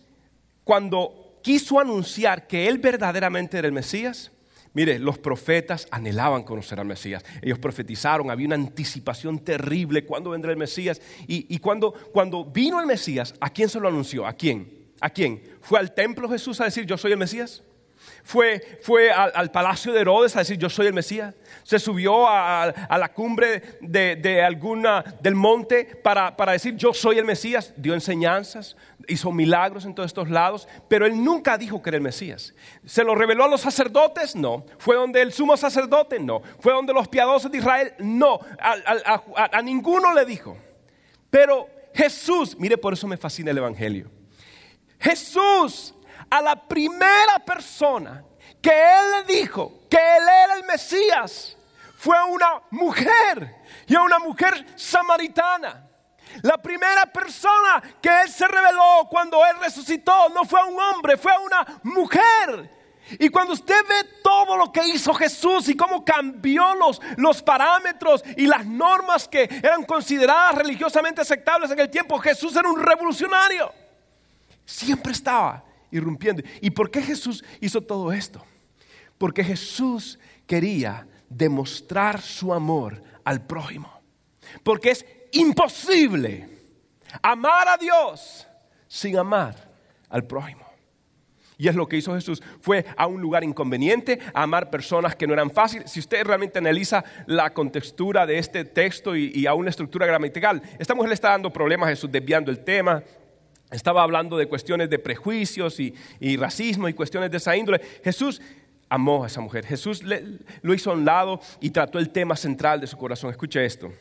cuando quiso anunciar que él verdaderamente era el Mesías, Mire, los profetas anhelaban conocer al Mesías. Ellos profetizaron, había una anticipación terrible cuando vendrá el Mesías. Y, cuando, cuando vino el Mesías, ¿a quién se lo anunció? ¿A quién? ¿A quién? ¿Fue al templo Jesús a decir, yo soy el Mesías? Fue, fue al, palacio de Herodes a decir yo soy el Mesías. Se subió a, la cumbre de, alguna, del monte para, para, decir yo soy el Mesías. Dio enseñanzas, hizo milagros en todos estos lados, pero él nunca dijo que era el Mesías. ¿Se lo reveló a los sacerdotes? No. ¿Fue donde el sumo sacerdote? No. ¿Fue donde los piadosos de Israel? No. a ninguno le dijo. Pero Jesús, mire por eso me fascina el Evangelio. Jesús a la primera persona que él le dijo que él era el Mesías fue una mujer y a una mujer samaritana. La primera persona que él se reveló cuando él resucitó no fue a un hombre, fue a una mujer. Y cuando usted ve todo lo que hizo Jesús y cómo cambió los, los parámetros y las normas que eran consideradas religiosamente aceptables en el tiempo, Jesús era un revolucionario. Siempre estaba irrumpiendo. ¿Y por qué Jesús hizo todo esto? Porque Jesús quería demostrar su amor al prójimo. Porque es imposible amar a Dios sin amar al prójimo. Y es lo que hizo Jesús. Fue a un lugar inconveniente, a amar personas que no eran fáciles. Si usted realmente analiza la contextura de este texto y, y a una estructura gramatical, esta mujer le está dando problemas a Jesús, desviando el tema, estaba hablando de cuestiones de prejuicios y, racismo y cuestiones de esa índole. Jesús amó a esa mujer. Jesús lo hizo a un lado y trató el tema central de su corazón. Escuche esto.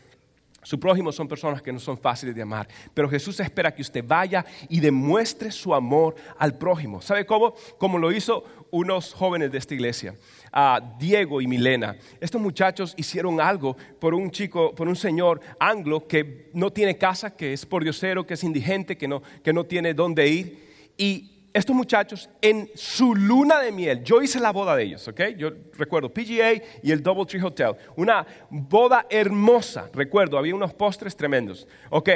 Su prójimo son personas que no son fáciles de amar, pero Jesús espera que usted vaya y demuestre su amor al prójimo. ¿Sabe cómo? Como lo hizo unos jóvenes de esta iglesia, a Diego y Milena. Estos muchachos hicieron algo por un chico, por un señor anglo que no tiene casa, que es por diosero, que es indigente, que no, que no tiene dónde ir. Y estos muchachos en su luna de miel, yo hice la boda de ellos, ¿ok? Yo recuerdo PGA y el Double Tree Hotel, una boda hermosa, recuerdo, había unos postres tremendos, ¿ok?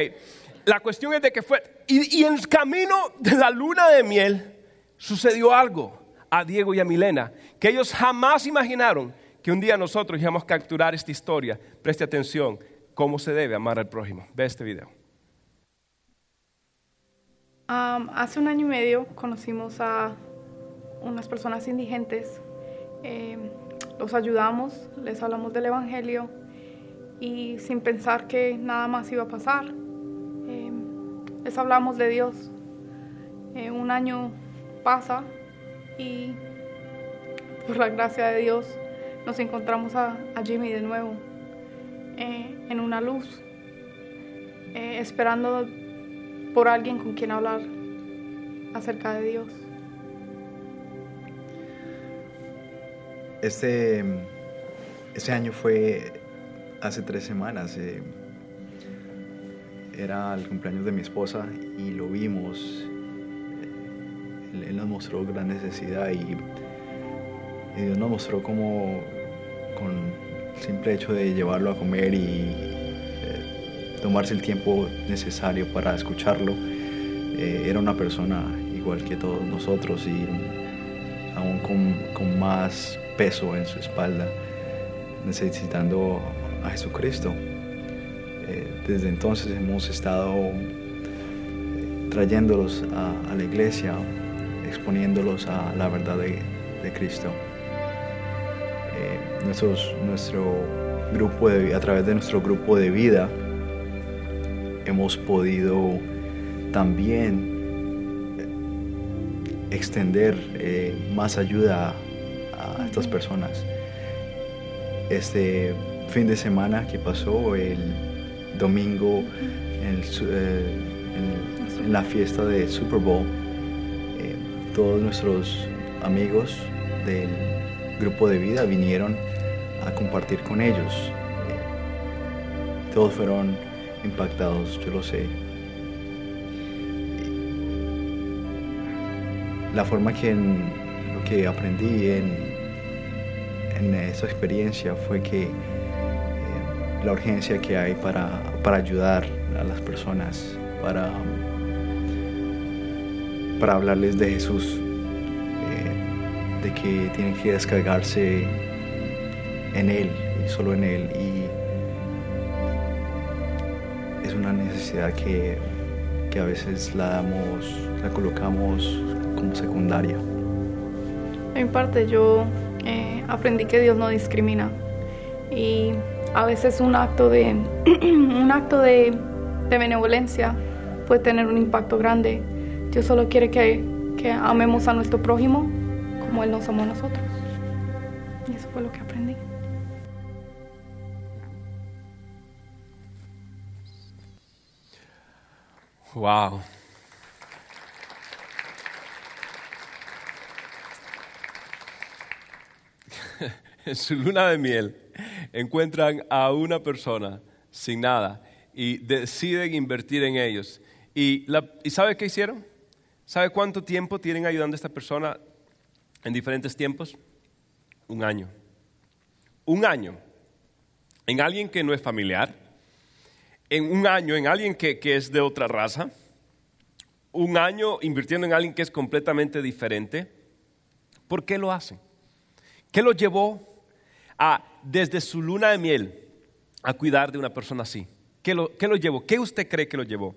La cuestión es de que fue, y en el camino de la luna de miel sucedió algo a Diego y a Milena, que ellos jamás imaginaron que un día nosotros íbamos a capturar esta historia. Preste atención, cómo se debe amar al prójimo. Ve este video hace un año y medio conocimos a unas personas indigentes, eh, los ayudamos, les hablamos del Evangelio y sin pensar que nada más iba a pasar, eh, les hablamos de Dios. Eh, un año pasa y por la gracia de Dios nos encontramos a, Jimmy de nuevo en una luz, esperando por alguien con quien hablar acerca de Dios. Este, este año fue hace tres semanas. Eh, era el cumpleaños de mi esposa y lo vimos. Él, nos mostró gran necesidad y, Dios nos mostró cómo con el simple hecho de llevarlo a comer y tomarse el tiempo necesario para escucharlo. Eh, era una persona igual que todos nosotros y aún con, más peso en su espalda, necesitando a Jesucristo. Eh, desde entonces hemos estado eh, trayéndolos a, la iglesia exponiéndolos a la verdad de, de Cristo. Eh, nuestros, nuestro grupo de, a través de nuestro grupo de vida hemos podido también eh, extender eh, más ayuda a estas personas. Este fin de semana que pasó, el domingo, en, eh, en- en la fiesta de Super Bowl, todos nuestros amigos del grupo de vida vinieron a compartir con ellos. Todos fueron impactados, yo lo sé. La forma que lo que aprendí en, en esa experiencia fue que eh, la urgencia que hay para, para ayudar a las personas, para, para hablarles de Jesús, eh, de que tienen que descargarse en Él y solo en Él. Y es una necesidad que, que a veces la damos, la colocamos como secundaria. En parte yo eh, aprendí que Dios no discrimina y a veces un acto de un acto de, de benevolencia puede tener un impacto grande. Dios solo quiere que, amemos a nuestro prójimo como Él nos amó a nosotros. Y eso fue lo que aprendí. Wow. en su luna de miel encuentran a una persona sin nada y deciden invertir en ellos. ¿Y, la- ¿y sabe qué hicieron? ¿Sabe cuánto tiempo tienen ayudando a esta persona en diferentes tiempos? Un año. Un año. En alguien que no es familiar, en un año en alguien que, que es de otra raza, un año invirtiendo en alguien que es completamente diferente. ¿Por qué lo hacen? ¿Qué lo llevó a, desde su luna de miel, a cuidar de una persona así? ¿Qué lo, qué lo llevó? ¿Qué usted cree que lo llevó?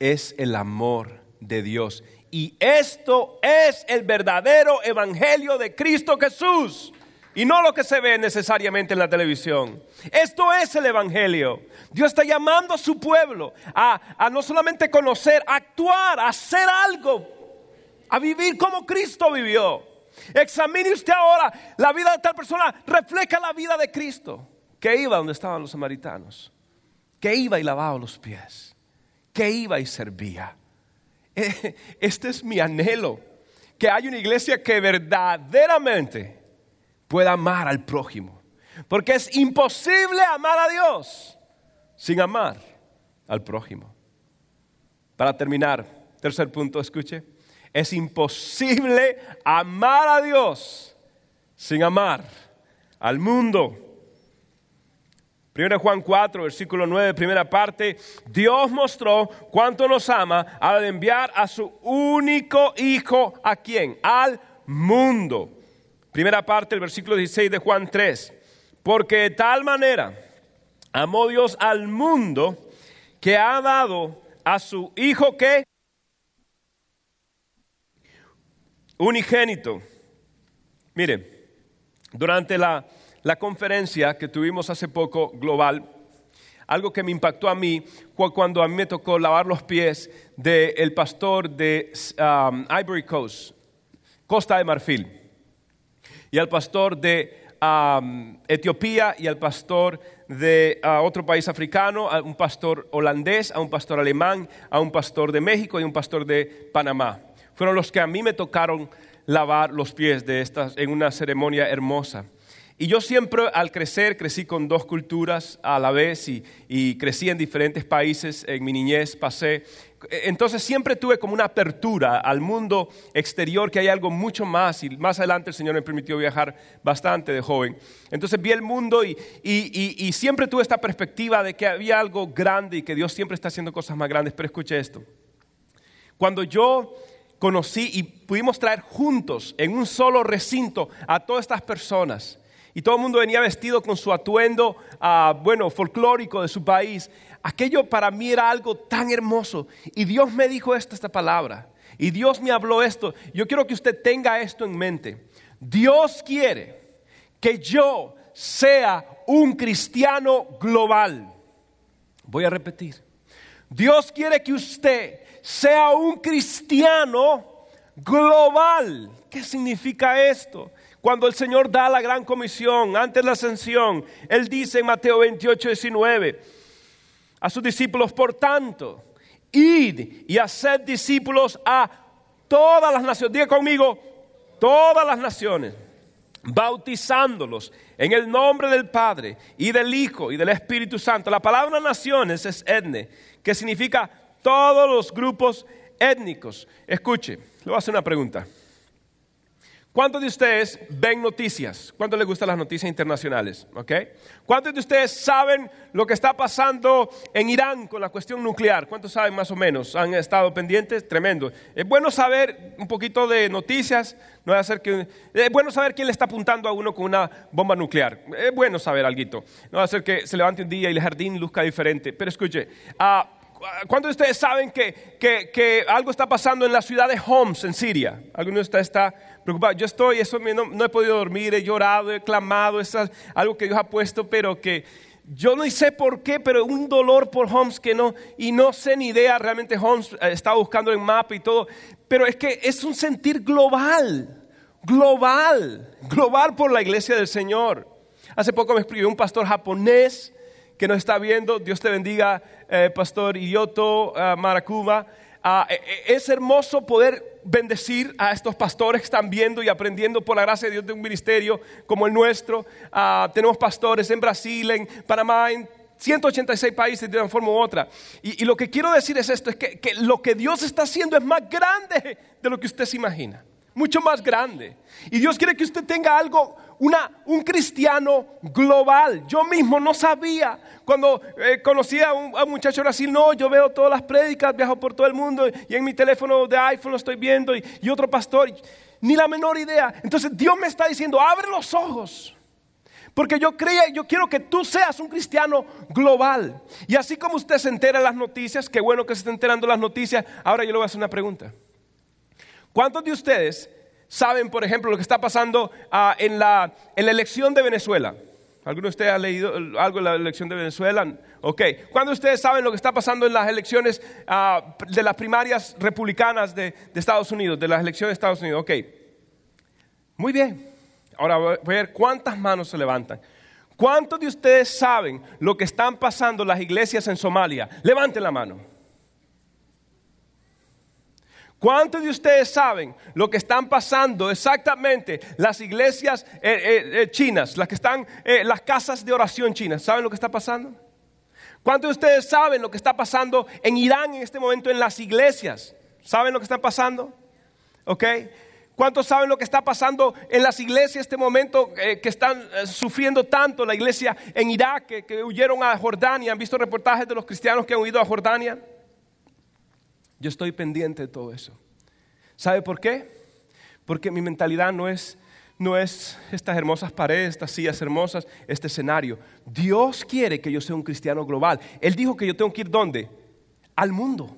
Es el amor de Dios. Y esto es el verdadero evangelio de Cristo Jesús. Y no lo que se ve necesariamente en la televisión. Esto es el Evangelio. Dios está llamando a su pueblo a, a no solamente conocer, a actuar, a hacer algo a vivir como Cristo vivió. Examine usted ahora la vida de tal persona, refleja la vida de Cristo, que iba donde estaban los samaritanos, que iba y lavaba los pies, que iba y servía. Este es mi anhelo, que haya una iglesia que verdaderamente pueda amar al prójimo, porque es imposible amar a Dios sin amar al prójimo. Para terminar, tercer punto, escuche. Es imposible amar a Dios sin amar al mundo. 1 Juan 4, versículo 9, primera parte, Dios mostró cuánto nos ama al enviar a su único Hijo a quién? Al mundo. Primera parte, el versículo 16 de Juan 3, porque de tal manera amó Dios al mundo que ha dado a su Hijo que unigénito. Mire, durante la, la conferencia que tuvimos hace poco global, algo que me impactó a mí fue cuando a mí me tocó lavar los pies del pastor de um, Ivory Coast, Costa de Marfil, y al pastor de um, Etiopía y al pastor de uh, otro país africano, a un pastor holandés, a un pastor alemán, a un pastor de México y un pastor de Panamá. Fueron los que a mí me tocaron lavar los pies de estas en una ceremonia hermosa. Y yo siempre al crecer crecí con dos culturas a la vez y, y crecí en diferentes países, en mi niñez pasé. Entonces siempre tuve como una apertura al mundo exterior, que hay algo mucho más y más adelante el Señor me permitió viajar bastante de joven. Entonces vi el mundo y, y, y, y siempre tuve esta perspectiva de que había algo grande y que Dios siempre está haciendo cosas más grandes. Pero escuche esto, cuando yo conocí y pudimos traer juntos en un solo recinto a todas estas personas. Y todo el mundo venía vestido con su atuendo, uh, bueno, folclórico de su país. Aquello para mí era algo tan hermoso. Y Dios me dijo esta, esta palabra. Y Dios me habló esto. Yo quiero que usted tenga esto en mente. Dios quiere que yo sea un cristiano global. Voy a repetir. Dios quiere que usted sea un cristiano global. ¿Qué significa esto? Cuando el Señor da la gran comisión antes de la ascensión, Él dice en Mateo 28, 19 a sus discípulos, por tanto, id y haced discípulos a todas las naciones. Diga conmigo, todas las naciones, bautizándolos en el nombre del Padre y del Hijo y del Espíritu Santo. La palabra naciones es etne, que significa todos los grupos étnicos. Escuche, le voy a hacer una pregunta. ¿Cuántos de ustedes ven noticias? ¿Cuántos les gustan las noticias internacionales? ¿Cuántos de ustedes saben lo que está pasando en Irán con la cuestión nuclear? ¿Cuántos saben más o menos? ¿Han estado pendientes? Tremendo. Es bueno saber un poquito de noticias. No es, que, es bueno saber quién le está apuntando a uno con una bomba nuclear. Es bueno saber algo. No va a ser que se levante un día y el jardín luzca diferente. Pero escuche, uh, ¿Cuántos de ustedes saben que, algo está pasando en la ciudad de Homs, en Siria? ¿Alguno de ustedes está Yo estoy, eso no, he podido dormir, he llorado, he clamado, es algo que Dios ha puesto, pero que yo no sé por qué, pero un dolor por Homs que no, y no sé ni idea, realmente Homs eh, estaba buscando el mapa y todo, pero es que es un sentir global, global, global por la iglesia del Señor. Hace poco me escribió un pastor japonés que nos está viendo, Dios te bendiga, eh, Pastor Iyoto uh, Maracuma. Ah, e, e, es hermoso poder bendecir a estos pastores que están viendo y aprendiendo por la gracia de Dios de un ministerio como el nuestro. Ah, tenemos pastores en Brasil, en Panamá, en 186 países de una forma u otra. Y, lo que quiero decir es esto, es que, que, lo que Dios está haciendo es más grande de lo que usted se imagina, mucho más grande. Y Dios quiere que usted tenga algo un cristiano global. Yo mismo no sabía. Cuando eh, conocí a un, muchacho Brasil, no, yo veo todas las prédicas, viajo por todo el mundo y en mi teléfono de iPhone lo estoy viendo y, otro pastor, ni la menor idea. Entonces Dios me está diciendo, abre los ojos. Porque yo creía, yo quiero que tú seas un cristiano global. Y así como usted se entera de las noticias, qué bueno que se esté enterando las noticias, ahora yo le voy a hacer una pregunta. ¿Cuántos de ustedes saben, por ejemplo, lo que está pasando ah, en, la, elección de Venezuela. ¿Alguno de ustedes ha leído algo de la elección de Venezuela? Ok. ¿Cuándo ustedes saben lo que está pasando en las elecciones ah, de las primarias republicanas de, de, Estados Unidos, de las elecciones de Estados Unidos? Ok. Muy bien. Ahora voy a ver cuántas manos se levantan. ¿Cuántos de ustedes saben lo que están pasando las iglesias en Somalia? Levanten la mano. ¿Cuántos de ustedes saben lo que están pasando exactamente las iglesias eh, eh, eh, chinas, las que están, las casas de oración chinas? ¿Saben lo que está pasando? ¿Cuántos de ustedes saben lo que está pasando en Irán en este momento en las iglesias? ¿Saben lo que está pasando? ¿Ok? ¿Cuántos saben lo que está pasando en las iglesias en este momento que están sufriendo tanto? La iglesia en Irak, que, que huyeron a Jordania. ¿Han visto reportajes de los cristianos que han huido a Jordania? Yo estoy pendiente de todo eso. ¿Sabe por qué? Porque mi mentalidad no es, no es estas hermosas paredes, estas sillas hermosas, este escenario. Dios quiere que yo sea un cristiano global. Él dijo que yo tengo que ir ¿dónde? Al mundo.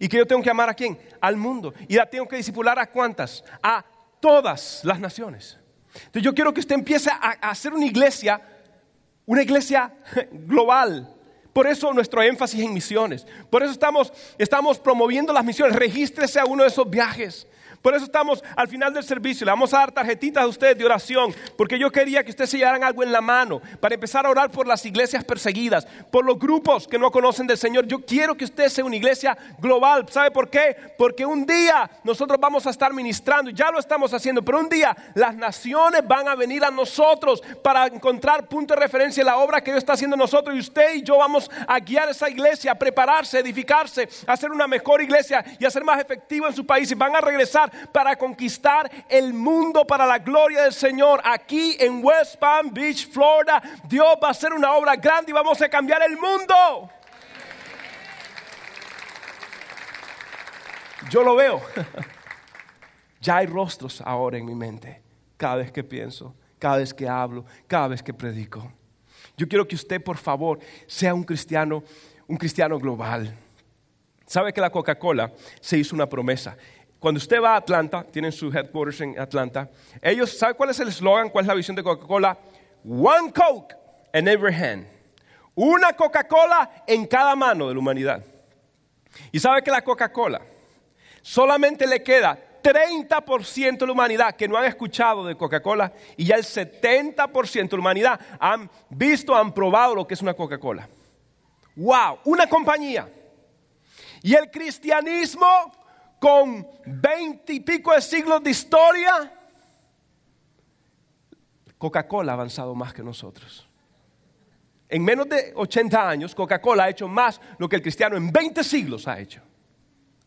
¿Y que yo tengo que amar a quién? Al mundo. ¿Y la tengo que discipular a cuántas? A todas las naciones. Entonces yo quiero que usted empiece a, hacer una iglesia, una iglesia global, por eso nuestro énfasis en misiones. Por eso estamos, estamos promoviendo las misiones. Regístrese a uno de esos viajes. Por eso estamos al final del servicio. Le vamos a dar tarjetitas a ustedes de oración. Porque yo quería que ustedes se llevaran algo en la mano. Para empezar a orar por las iglesias perseguidas. Por los grupos que no conocen del Señor. Yo quiero que usted sea una iglesia global. ¿Sabe por qué? Porque un día nosotros vamos a estar ministrando. Ya lo estamos haciendo. Pero un día las naciones van a venir a nosotros. Para encontrar punto de referencia en la obra que Dios está haciendo nosotros. Y usted y yo vamos a guiar esa iglesia. Prepararse, edificarse. A hacer una mejor iglesia. Y a ser más efectivo en su país. Y van a regresar para conquistar el mundo para la gloria del Señor. Aquí en West Palm Beach, Florida, Dios va a hacer una obra grande y vamos a cambiar el mundo. Yo lo veo. Ya hay rostros ahora en mi mente, cada vez que pienso, cada vez que hablo, cada vez que predico. Yo quiero que usted, por favor, sea un cristiano, un cristiano global. ¿Sabe que la Coca-Cola se hizo una promesa? Cuando usted va a Atlanta, tienen su headquarters en Atlanta, ellos, ¿sabe cuál es el eslogan? ¿Cuál es la visión de Coca-Cola? One Coke in every hand. Una Coca-Cola en cada mano de la humanidad. Y sabe que la Coca-Cola solamente le queda 30% de la humanidad que no han escuchado de Coca-Cola y ya el 70% de la humanidad han visto, han probado lo que es una Coca-Cola. ¡Wow! Una compañía. Y el cristianismo con veinte y pico de siglos de historia, Coca-Cola ha avanzado más que nosotros. En menos de 80 años, Coca-Cola ha hecho más lo que el cristiano en 20 siglos ha hecho.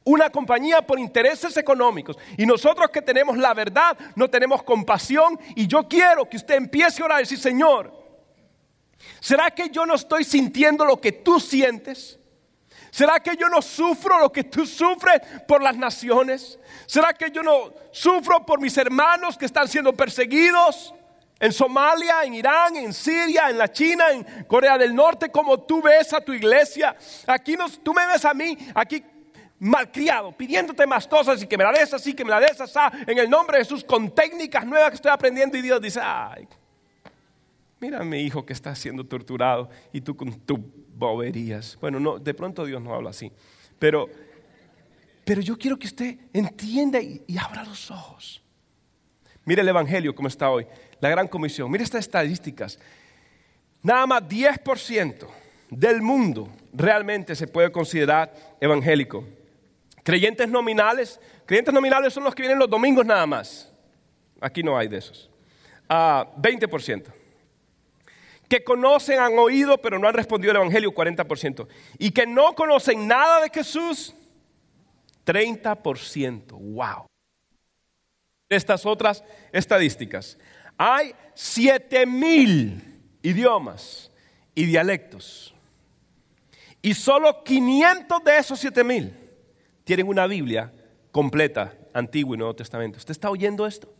Una compañía por intereses económicos. Y nosotros que tenemos la verdad, no tenemos compasión. Y yo quiero que usted empiece a orar y decir, Señor, ¿será que yo no estoy sintiendo lo que tú sientes? ¿Será que yo no sufro lo que tú sufres por las naciones? ¿Será que yo no sufro por mis hermanos que están siendo perseguidos en Somalia, en Irán, en Siria, en la China, en Corea del Norte? Como tú ves a tu iglesia. Aquí nos, tú me ves a mí, aquí malcriado, pidiéndote más cosas y que me la des así, que me la des así, en el nombre de Jesús, con técnicas nuevas que estoy aprendiendo. Y Dios dice, ay, mira a mi hijo que está siendo torturado y tú con tu boberías. Bueno, no, de pronto Dios no habla así. Pero, pero yo quiero que usted entienda y, abra los ojos. Mire el Evangelio como está hoy, la gran comisión. Mire estas estadísticas. Nada más 10% del mundo realmente se puede considerar evangélico. Creyentes nominales, creyentes nominales son los que vienen los domingos nada más. Aquí no hay de esos. 20%. Que conocen, han oído, pero no han respondido al Evangelio, 40%. Y que no conocen nada de Jesús, 30%. ¡Wow! Estas otras estadísticas. Hay 7 mil idiomas y dialectos. Y solo 500 de esos 7 mil tienen una Biblia completa, Antiguo y Nuevo Testamento. ¿Usted está oyendo esto?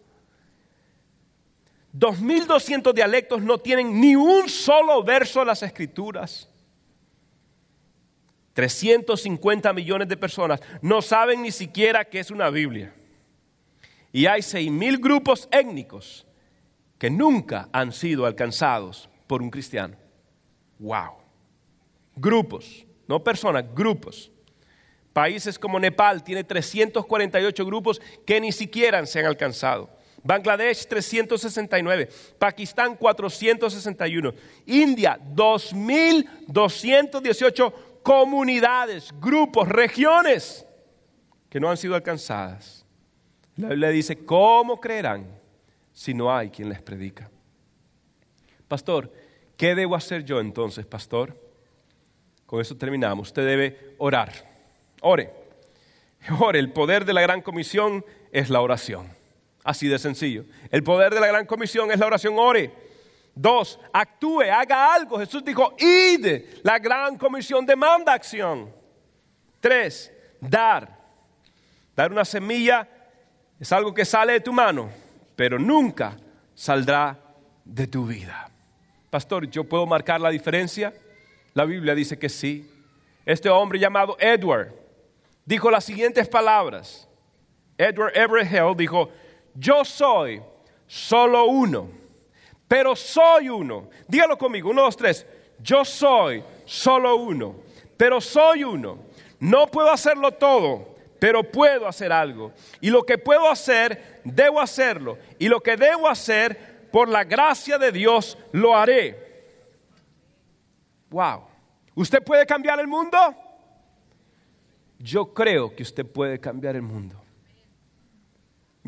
2.200 dialectos no tienen ni un solo verso de las escrituras. 350 millones de personas no saben ni siquiera qué es una Biblia. Y hay 6.000 grupos étnicos que nunca han sido alcanzados por un cristiano. ¡Wow! Grupos, no personas, grupos. Países como Nepal tiene 348 grupos que ni siquiera se han alcanzado. Bangladesh 369, Pakistán 461, India 2218 comunidades, grupos, regiones que no han sido alcanzadas. La Biblia dice, ¿cómo creerán si no hay quien les predica? Pastor, ¿qué debo hacer yo entonces, pastor? Con eso terminamos. Usted debe orar. Ore. Ore. El poder de la gran comisión es la oración. Así de sencillo. El poder de la gran comisión es la oración ore. Dos, actúe, haga algo. Jesús dijo, id. La gran comisión demanda acción. Tres, dar. Dar una semilla es algo que sale de tu mano, pero nunca saldrá de tu vida. Pastor, ¿yo puedo marcar la diferencia? La Biblia dice que sí. Este hombre llamado Edward dijo las siguientes palabras. Edward Everett Hell dijo, yo soy solo uno, pero soy uno. Dígalo conmigo, uno, dos, tres. Yo soy solo uno, pero soy uno. No puedo hacerlo todo, pero puedo hacer algo. Y lo que puedo hacer, debo hacerlo. Y lo que debo hacer, por la gracia de Dios, lo haré. Wow. ¿Usted puede cambiar el mundo? Yo creo que usted puede cambiar el mundo.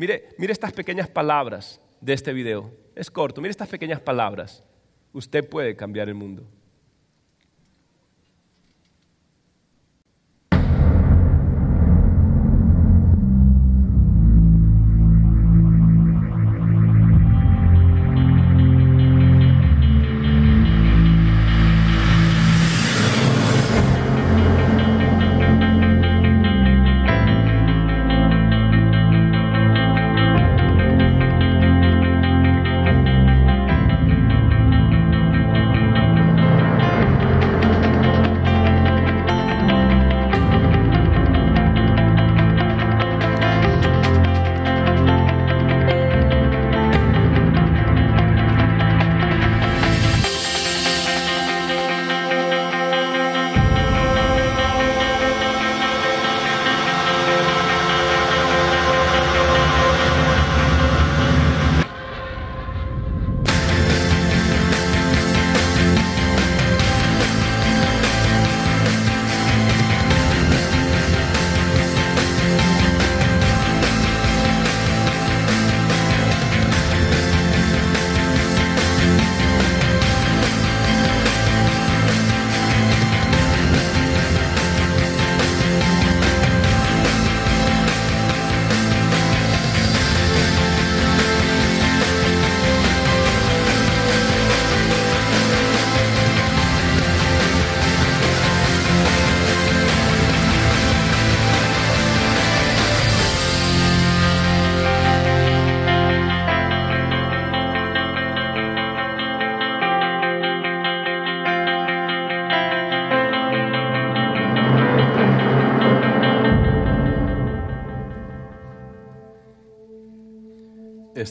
Mire, mire estas pequeñas palabras de este video. Es corto, mire estas pequeñas palabras. Usted puede cambiar el mundo.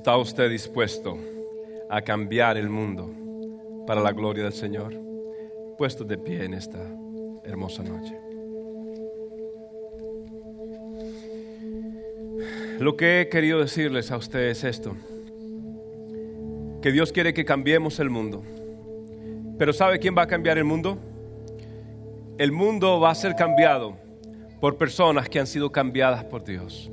¿Está usted dispuesto a cambiar el mundo para la gloria del Señor? Puesto de pie en esta hermosa noche. Lo que he querido decirles a ustedes es esto, que Dios quiere que cambiemos el mundo. Pero ¿sabe quién va a cambiar el mundo? El mundo va a ser cambiado por personas que han sido cambiadas por Dios.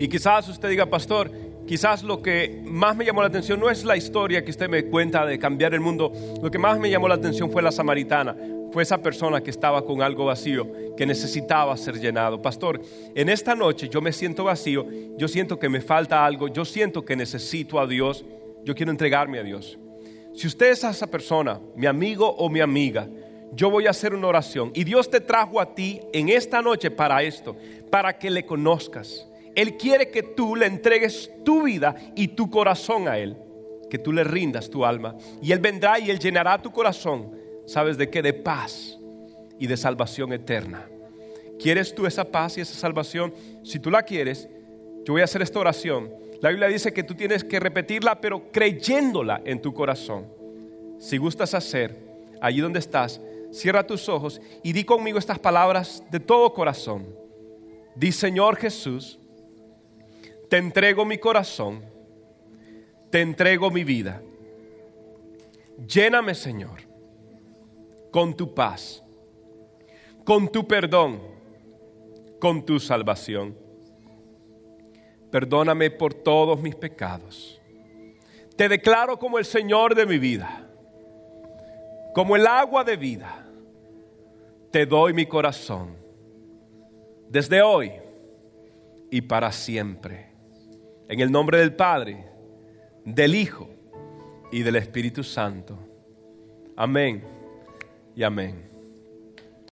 Y quizás usted diga, pastor, quizás lo que más me llamó la atención no es la historia que usted me cuenta de cambiar el mundo, lo que más me llamó la atención fue la samaritana, fue esa persona que estaba con algo vacío, que necesitaba ser llenado. Pastor, en esta noche yo me siento vacío, yo siento que me falta algo, yo siento que necesito a Dios, yo quiero entregarme a Dios. Si usted es esa persona, mi amigo o mi amiga, yo voy a hacer una oración y Dios te trajo a ti en esta noche para esto, para que le conozcas él quiere que tú le entregues tu vida y tu corazón a Él, que tú le rindas tu alma. Y Él vendrá y Él llenará tu corazón, ¿sabes de qué? De paz y de salvación eterna. ¿Quieres tú esa paz y esa salvación? Si tú la quieres, yo voy a hacer esta oración. La Biblia dice que tú tienes que repetirla, pero creyéndola en tu corazón. Si gustas hacer, allí donde estás, cierra tus ojos y di conmigo estas palabras de todo corazón. Di, Señor Jesús, te entrego mi corazón, te entrego mi vida. Lléname, Señor, con tu paz, con tu perdón, con tu salvación. Perdóname por todos mis pecados. Te declaro como el Señor de mi vida, como el agua de vida. Te doy mi corazón, desde hoy y para siempre. En el nombre del Padre, del Hijo y del Espíritu Santo. Amén y amén.